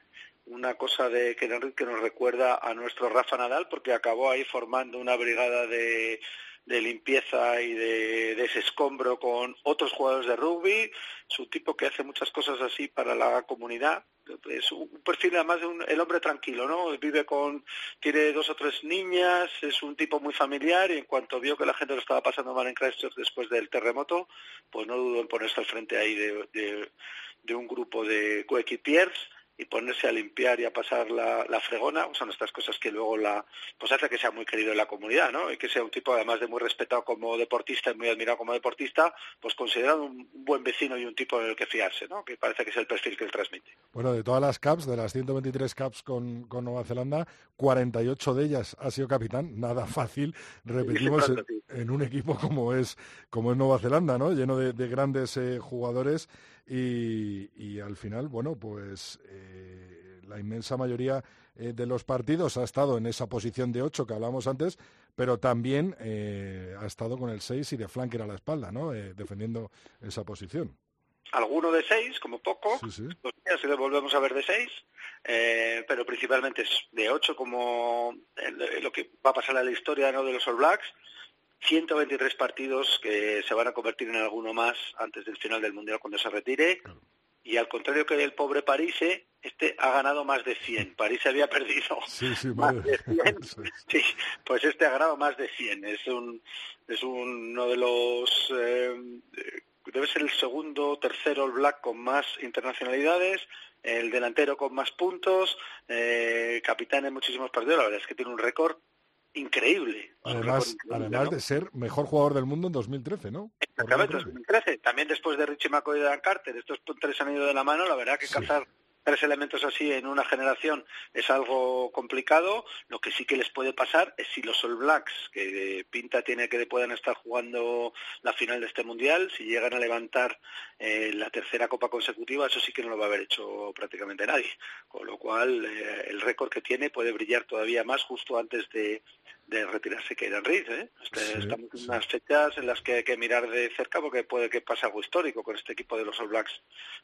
una cosa de que, nos- que nos recuerda a nuestro Rafa Nadal, porque acabó ahí formando una brigada de, de limpieza y de, de ese escombro con otros jugadores de rugby. Es un tipo que hace muchas cosas así para la comunidad. Es un perfil además de un, el hombre tranquilo, ¿no? Vive con, tiene dos o tres niñas, es un tipo muy familiar y en cuanto vio que la gente lo estaba pasando mal en Christchurch después del terremoto, pues no dudó en ponerse al frente ahí de, de- de un grupo de coequipiers y ponerse a limpiar y a pasar la, la fregona, son estas cosas que luego la, pues hace que sea muy querido en la comunidad, ¿no? Y que sea un tipo además de muy respetado como deportista y muy admirado como deportista, pues considerado un buen vecino y un tipo en el que fiarse, ¿no? Que parece que es el perfil que él transmite. Bueno, de todas las caps, de las 123 caps con, con Nueva Zelanda, 48 de ellas ha sido capitán. Nada fácil, repetimos, en, en un equipo como es, como es Nueva Zelanda, ¿no? Lleno de, de grandes eh, jugadores y, y al final, bueno, pues eh, la inmensa mayoría eh, de los partidos ha estado en esa posición de 8 que hablábamos antes, pero también eh, ha estado con el 6 y de flanker a la espalda, ¿no? Eh, defendiendo esa posición. Alguno de seis, como poco, Sí, sí. los días le volvemos a ver de seis, eh, pero principalmente es de ocho como lo que va a pasar en la historia ¿no? de los All Blacks. 123 partidos que se van a convertir en alguno más antes del final del Mundial cuando se retire. Y al contrario que el pobre París, eh, este ha ganado más de 100. París había perdido Sí, sí, más madre. de 100. Sí, pues este ha ganado más de 100. Es un es uno de los eh, debe ser el segundo tercero All Black con más internacionalidades, el delantero con más puntos, eh, capitán en muchísimos partidos. La verdad es que tiene un récord increíble. Además, increíble, además ¿no? de ser mejor jugador del mundo en 2013, ¿no? Exactamente, 2013. También después de Richie McCoy y Dan Carter, estos tres han ido de la mano. La verdad que cazar tres elementos así en una generación es algo complicado. Lo que sí que les puede pasar es si los All Blacks, que pinta tiene que puedan estar jugando la final de este mundial, si llegan a levantar eh, la tercera copa consecutiva, eso sí que no lo va a haber hecho prácticamente nadie. Con lo cual, eh, el récord que tiene puede brillar todavía más justo antes de, de retirarse Kieran Reid. ¿eh? Este- Sí, Estamos en unas fechas en las que hay que mirar de cerca porque puede que pase algo histórico con este equipo de los All Blacks,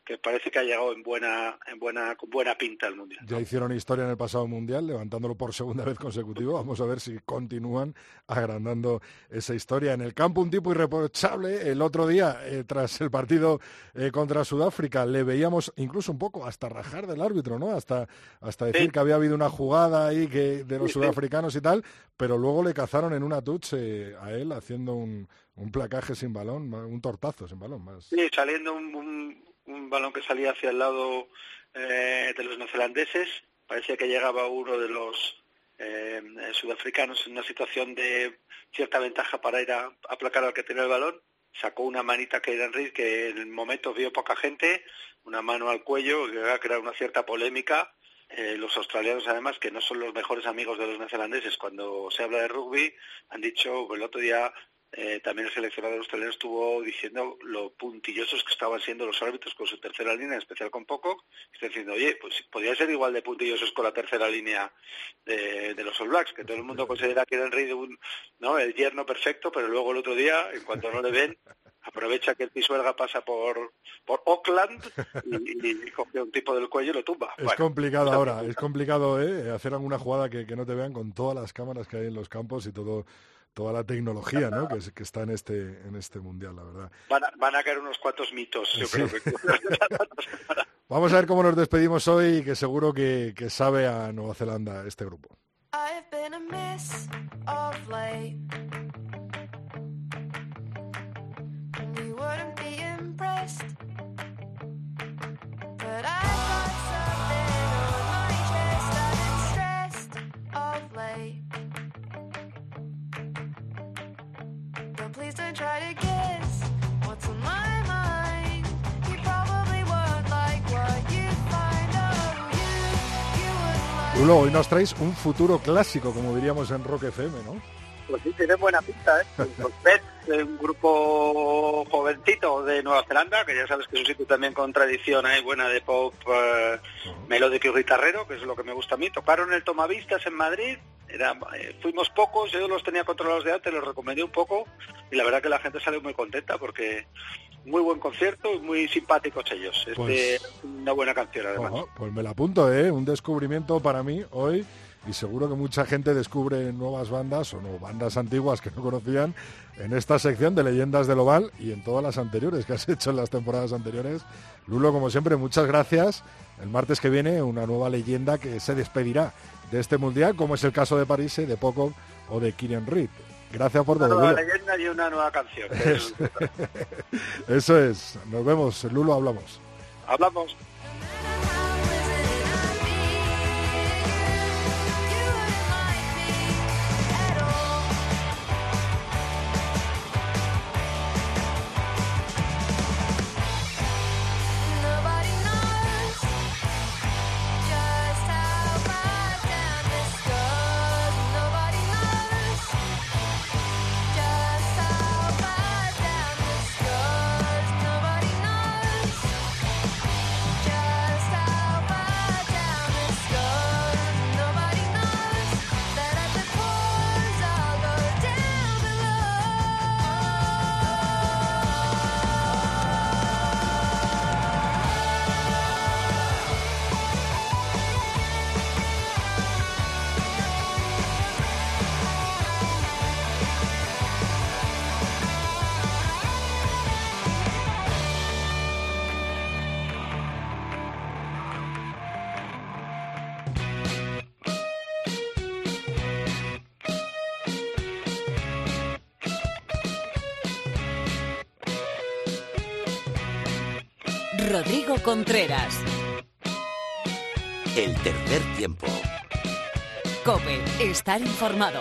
que parece que ha llegado en buena, en buena, con buena pinta al mundial. Ya hicieron historia en el pasado mundial, levantándolo por segunda vez consecutiva. Vamos a ver si continúan agrandando esa historia. En el campo, un tipo irreprochable. El otro día, eh, tras el partido eh, contra Sudáfrica, le veíamos incluso un poco hasta rajar del árbitro, ¿no? Hasta, hasta decir Sí. que había habido una jugada ahí que, de los sudafricanos y tal, pero luego le cazaron en una touch a él haciendo un, un placaje sin balón, un tortazo sin balón. Más. Sí, saliendo un, un- un balón que salía hacia el lado eh, de los neozelandeses, parecía que llegaba uno de los eh, sudafricanos en una situación de cierta ventaja para ir a aplacar al que tenía el balón. Sacó una manita que era Reed que en el momento vio poca gente, una mano al cuello, que va a una cierta polémica. Eh, los australianos, además, que no son los mejores amigos de los neozelandeses, cuando se habla de rugby, han dicho, el otro día eh, también el seleccionador australiano estuvo diciendo lo puntillosos que estaban siendo los árbitros con su tercera línea, en especial con Pocock, está diciendo, oye, pues podría ser igual de puntillosos con la tercera línea de, de los All Blacks, que todo el mundo considera que era el rey de un, ¿no? el yerno perfecto, pero luego el otro día, en cuanto no le ven, aprovecha que el pisuerga pasa por, por Auckland y, y coge a un tipo del cuello y lo tumba. Es Bueno, complicado ahora, es complicado ¿eh? hacer alguna jugada que, que no te vean con todas las cámaras que hay en los campos y todo toda la tecnología ¿no? que, es- que está en este en este mundial, la verdad. Van a, van a caer unos cuantos mitos, yo Sí. creo que. Vamos a ver cómo nos despedimos hoy, que seguro que, que sabe a Nueva Zelanda este grupo. I've been a Lulo, hoy nos traéis un futuro clásico, como diríamos en Rock FM, ¿no? Pues sí, tiene buena pinta, ¿eh? Pets, eh, un grupo jovencito de Nueva Zelanda, que ya sabes que es un sitio también con tradición ahí buena de pop eh, melódico y guitarrero, que es lo que me gusta a mí. Tocaron el Tomavistas en Madrid, era, eh, fuimos pocos, yo los tenía controlados de antes, los recomendé un poco, y la verdad que la gente salió muy contenta porque muy buen concierto y muy simpáticos ellos. Este, Pues- una buena canción además. Pues me la apunto, ¿eh? Un descubrimiento para mí hoy y seguro que mucha gente descubre nuevas bandas o no bandas antiguas que no conocían en esta sección de leyendas del Oval y en todas las anteriores que has hecho en las temporadas anteriores. Lulo, como siempre, muchas gracias. El martes que viene una nueva leyenda que se despedirá de este mundial, como es el caso de París, de Poco o de Kieran Reed. Gracias por Una todo, nueva Lulo. leyenda y una nueva canción. Eso es. Nos vemos. Lulo, hablamos. Hablamos. Contreras. El tercer tiempo. Cope, estar informado.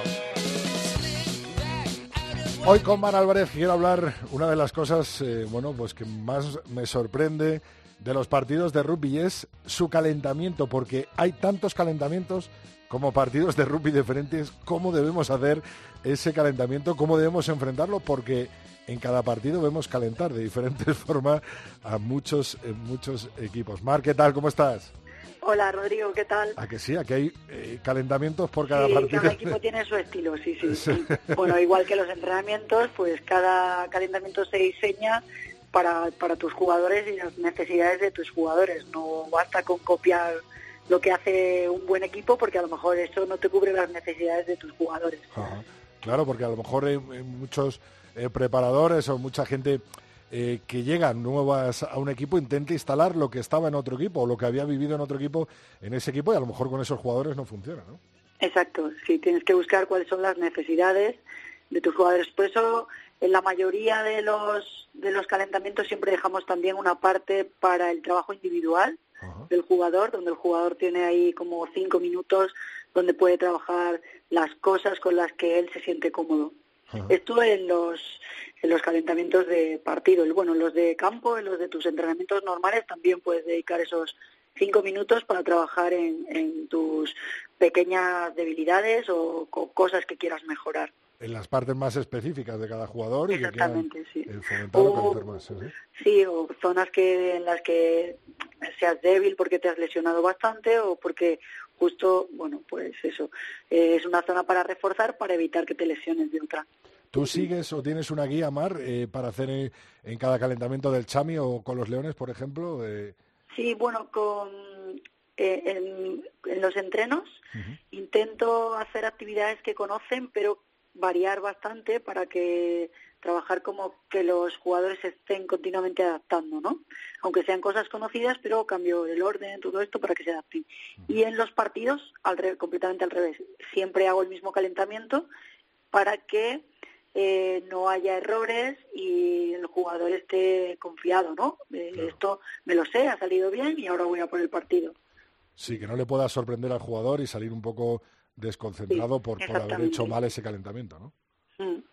Hoy con Mar Álvarez quiero hablar una de las cosas, eh, bueno, pues que más me sorprende de los partidos de rugby es su calentamiento, porque hay tantos calentamientos como partidos de rugby diferentes, cómo debemos hacer ese calentamiento, cómo debemos enfrentarlo, porque en cada partido vemos calentar de diferentes formas a muchos, eh, muchos equipos. Mar, ¿qué tal? ¿Cómo estás? Hola Rodrigo, ¿qué tal? A que sí, aquí hay eh, calentamientos por cada Sí, partido. cada equipo tiene su estilo, sí, sí. Sí. Bueno, igual que los entrenamientos, pues cada calentamiento se diseña para, para tus jugadores y las necesidades de tus jugadores. No basta con copiar lo que hace un buen equipo porque a lo mejor eso no te cubre las necesidades de tus jugadores. Ajá. Claro, porque a lo mejor hay, hay muchos eh, preparadores o mucha gente eh, que llegan nuevas a un equipo intenta instalar lo que estaba en otro equipo o lo que había vivido en otro equipo en ese equipo y a lo mejor con esos jugadores no funciona, ¿no? Exacto, sí, tienes que buscar cuáles son las necesidades de tus jugadores. Por eso, en la mayoría de los, de los calentamientos siempre dejamos también una parte para el trabajo individual del jugador, donde el jugador tiene ahí como cinco minutos donde puede trabajar las cosas con las que él se siente cómodo. Esto en los, en los calentamientos de partido. Y bueno, en los de campo, en los de tus entrenamientos normales, también puedes dedicar esos cinco minutos para trabajar en, en tus pequeñas debilidades o co- cosas que quieras mejorar. En las partes más específicas de cada jugador y que Exactamente, sí. eh, fomentar o conocer más. sí, sí. O zonas que en las que seas débil porque te has lesionado bastante o porque justo, bueno, pues eso, eh, es una zona para reforzar para evitar que te lesiones de otra. ¿Tú sigues o tienes una guía, Mar, eh, para hacer eh, en cada calentamiento del Chami o con los Leones, por ejemplo? Eh, Sí, bueno, con eh, en, en los entrenos intento hacer actividades que conocen, pero variar bastante para que trabajar como que los jugadores estén continuamente adaptando, ¿no? Aunque sean cosas conocidas, pero cambio el orden, todo esto para que se adapten. Y en los partidos, al re- completamente al revés. Siempre hago el mismo calentamiento para que eh, no haya errores y el jugador esté confiado, ¿no? Eh, Esto me lo sé, ha salido bien y ahora voy a por el partido. sí, que no le pueda sorprender al jugador y salir un poco desconcentrado por, por haber hecho mal ese calentamiento, ¿no? Mm.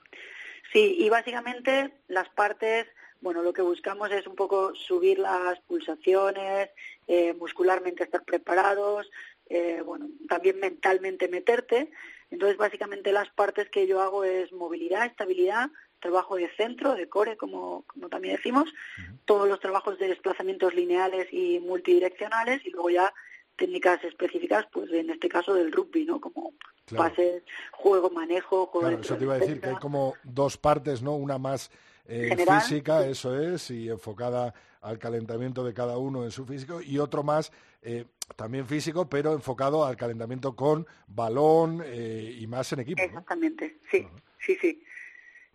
Sí, y básicamente las partes, bueno, lo que buscamos es un poco subir las pulsaciones, eh, muscularmente estar preparados, eh, bueno, también mentalmente meterte. Entonces, básicamente las partes que yo hago es movilidad, estabilidad, trabajo de centro, de core, como, como también decimos, todos los trabajos de desplazamientos lineales y multidireccionales y luego ya técnicas específicas, pues en este caso del rugby, ¿no? Como Claro. pases, juego, manejo, juego Claro, eso te iba a decir que hay como dos partes, ¿no? Una más eh, física, eso es, y enfocada al calentamiento de cada uno en su físico, y otro más eh, también físico, pero enfocado al calentamiento con balón eh, y más en equipo. ¿no? Exactamente, sí, sí, sí.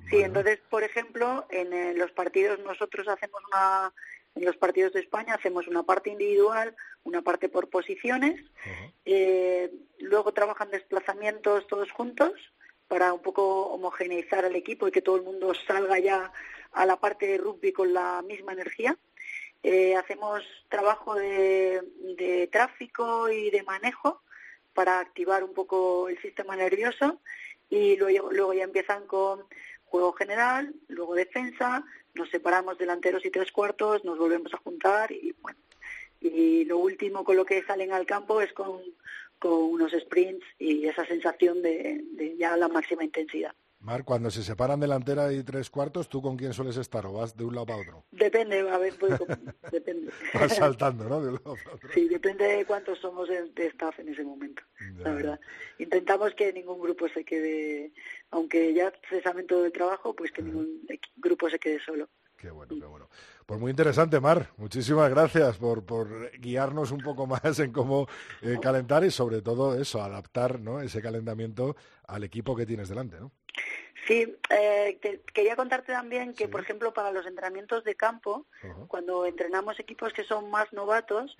Sí, entonces, por ejemplo, en eh, los partidos nosotros hacemos una, en los partidos de España hacemos una parte individual, una parte por posiciones, eh, luego trabajan desplazamientos todos juntos para un poco homogeneizar al equipo y que todo el mundo salga ya a la parte de rugby con la misma energía. Eh, hacemos trabajo de, de tráfico y de manejo para activar un poco el sistema nervioso y luego, luego ya empiezan con juego general, luego defensa, nos separamos delanteros y tres cuartos, nos volvemos a juntar y bueno, y lo último con lo que salen al campo es con, con unos sprints y esa sensación de, de ya la máxima intensidad. Mar, cuando se separan delantera y tres cuartos, ¿tú con quién sueles estar o vas de un lado para otro? Depende, a ver, pues, depende. Vas saltando, ¿no? De un lado para otro. Sí, depende de cuántos somos de, de staff en ese momento, la verdad. Intentamos que ningún grupo se quede, aunque ya cesamos todo el trabajo, pues que ningún equi- grupo se quede solo. Qué bueno, qué bueno. Pues muy interesante, Mar. Muchísimas gracias por, por guiarnos un poco más en cómo eh, calentar y sobre todo eso, adaptar ¿no? ese calentamiento al equipo que tienes delante, ¿no? Sí, eh, te- quería contarte también que, por ejemplo, para los entrenamientos de campo, cuando entrenamos equipos que son más novatos,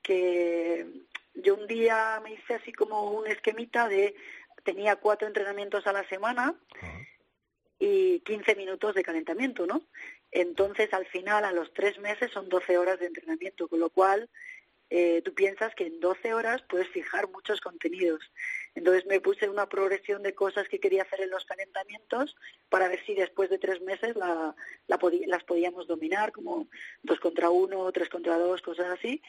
que yo un día me hice así como un esquemita de, tenía cuatro entrenamientos a la semana y 15 minutos de calentamiento, ¿no? Entonces, al final, a los tres meses son 12 horas de entrenamiento, con lo cual eh, tú piensas que en 12 horas puedes fijar muchos contenidos. Entonces me puse una progresión de cosas que quería hacer en los calentamientos para ver si después de tres meses la, la podi- las podíamos dominar, como dos contra uno, tres contra dos, cosas así.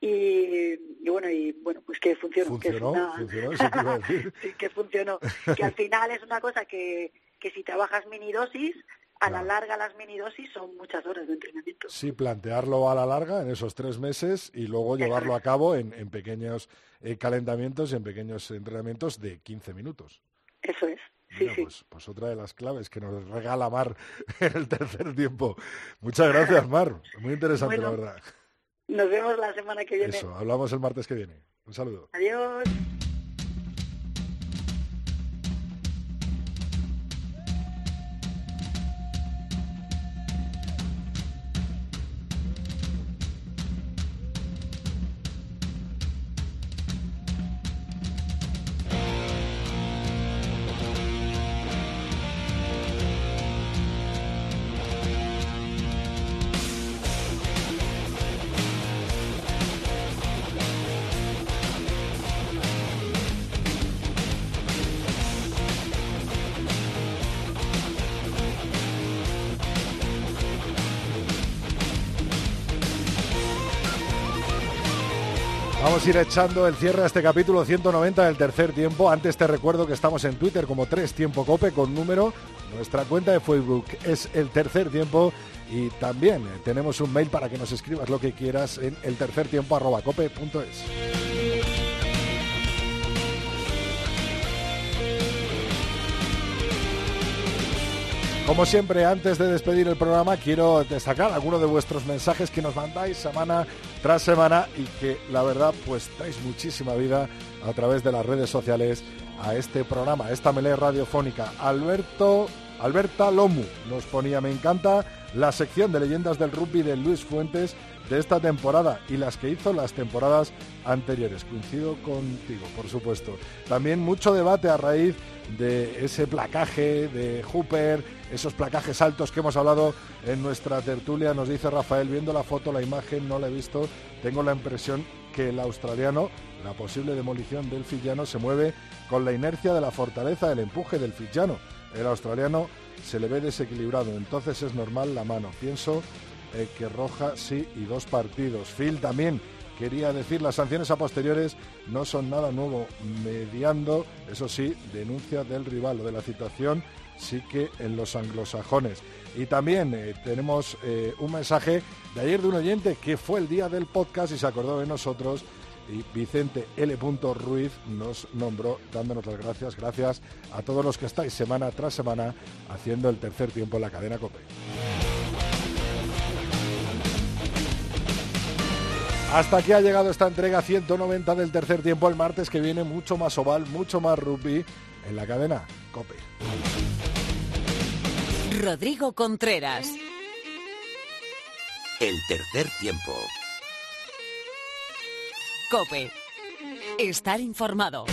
Y, y bueno, y bueno, pues que funcionó. que Funcionó, una- funcionó, eso te iba a decir. sí, que funcionó. Que al final es una cosa que, que si trabajas mini dosis, a la larga las minidosis son muchas horas de entrenamiento. Sí, plantearlo a la larga en esos tres meses y luego llevarlo a cabo en, en pequeños eh, calentamientos y en pequeños entrenamientos de 15 minutos. Eso es. Mira, Pues, pues otra de las claves que nos regala Mar en el tercer tiempo. Muchas gracias, Mar. Muy interesante, Bueno, la verdad. Nos vemos la semana que viene. Eso, hablamos el martes que viene. Un saludo. Adiós. Vamos a ir echando el cierre a este capítulo 190 del tercer tiempo. Antes te recuerdo que estamos en Twitter como Tres Tiempo Cope con número. Nuestra cuenta de Facebook es el tercer tiempo y también tenemos un mail para que nos escribas lo que quieras en el tercer tiempo cope.es. Como siempre, antes de despedir el programa, quiero destacar algunos de vuestros mensajes que nos mandáis semana tras semana y que la verdad pues dais muchísima vida a través de las redes sociales a este programa, a esta melee radiofónica. Alberto, Alberta Lomu nos ponía, me encanta la sección de leyendas del rugby de Luis Fuentes de esta temporada y las que hizo las temporadas anteriores. Coincido contigo, por supuesto. También mucho debate a raíz de ese placaje de Hooper, esos placajes altos que hemos hablado en nuestra tertulia. Nos dice Rafael, viendo la foto, la imagen, no la he visto, tengo la impresión que el australiano, la posible demolición del Fillano, se mueve con la inercia de la fortaleza del empuje del Fillano. El australiano se le ve desequilibrado, entonces es normal la mano. Pienso que roja sí y dos partidos. Phil también quería decir las sanciones a posteriores no son nada nuevo, mediando, eso sí, denuncia del rival o de la situación sí que en los anglosajones. Y también eh, tenemos eh, un mensaje de ayer de un oyente que fue el día del podcast y se acordó de nosotros. Y Vicente L. Ruiz nos nombró dándonos las gracias. Gracias a todos los que estáis semana tras semana haciendo el tercer tiempo en la cadena COPE. Hasta aquí ha llegado esta entrega 190 del tercer tiempo. El martes que viene mucho más oval, mucho más rugby en la cadena COPE. Rodrigo Contreras. El tercer tiempo. Cope. Estar informado.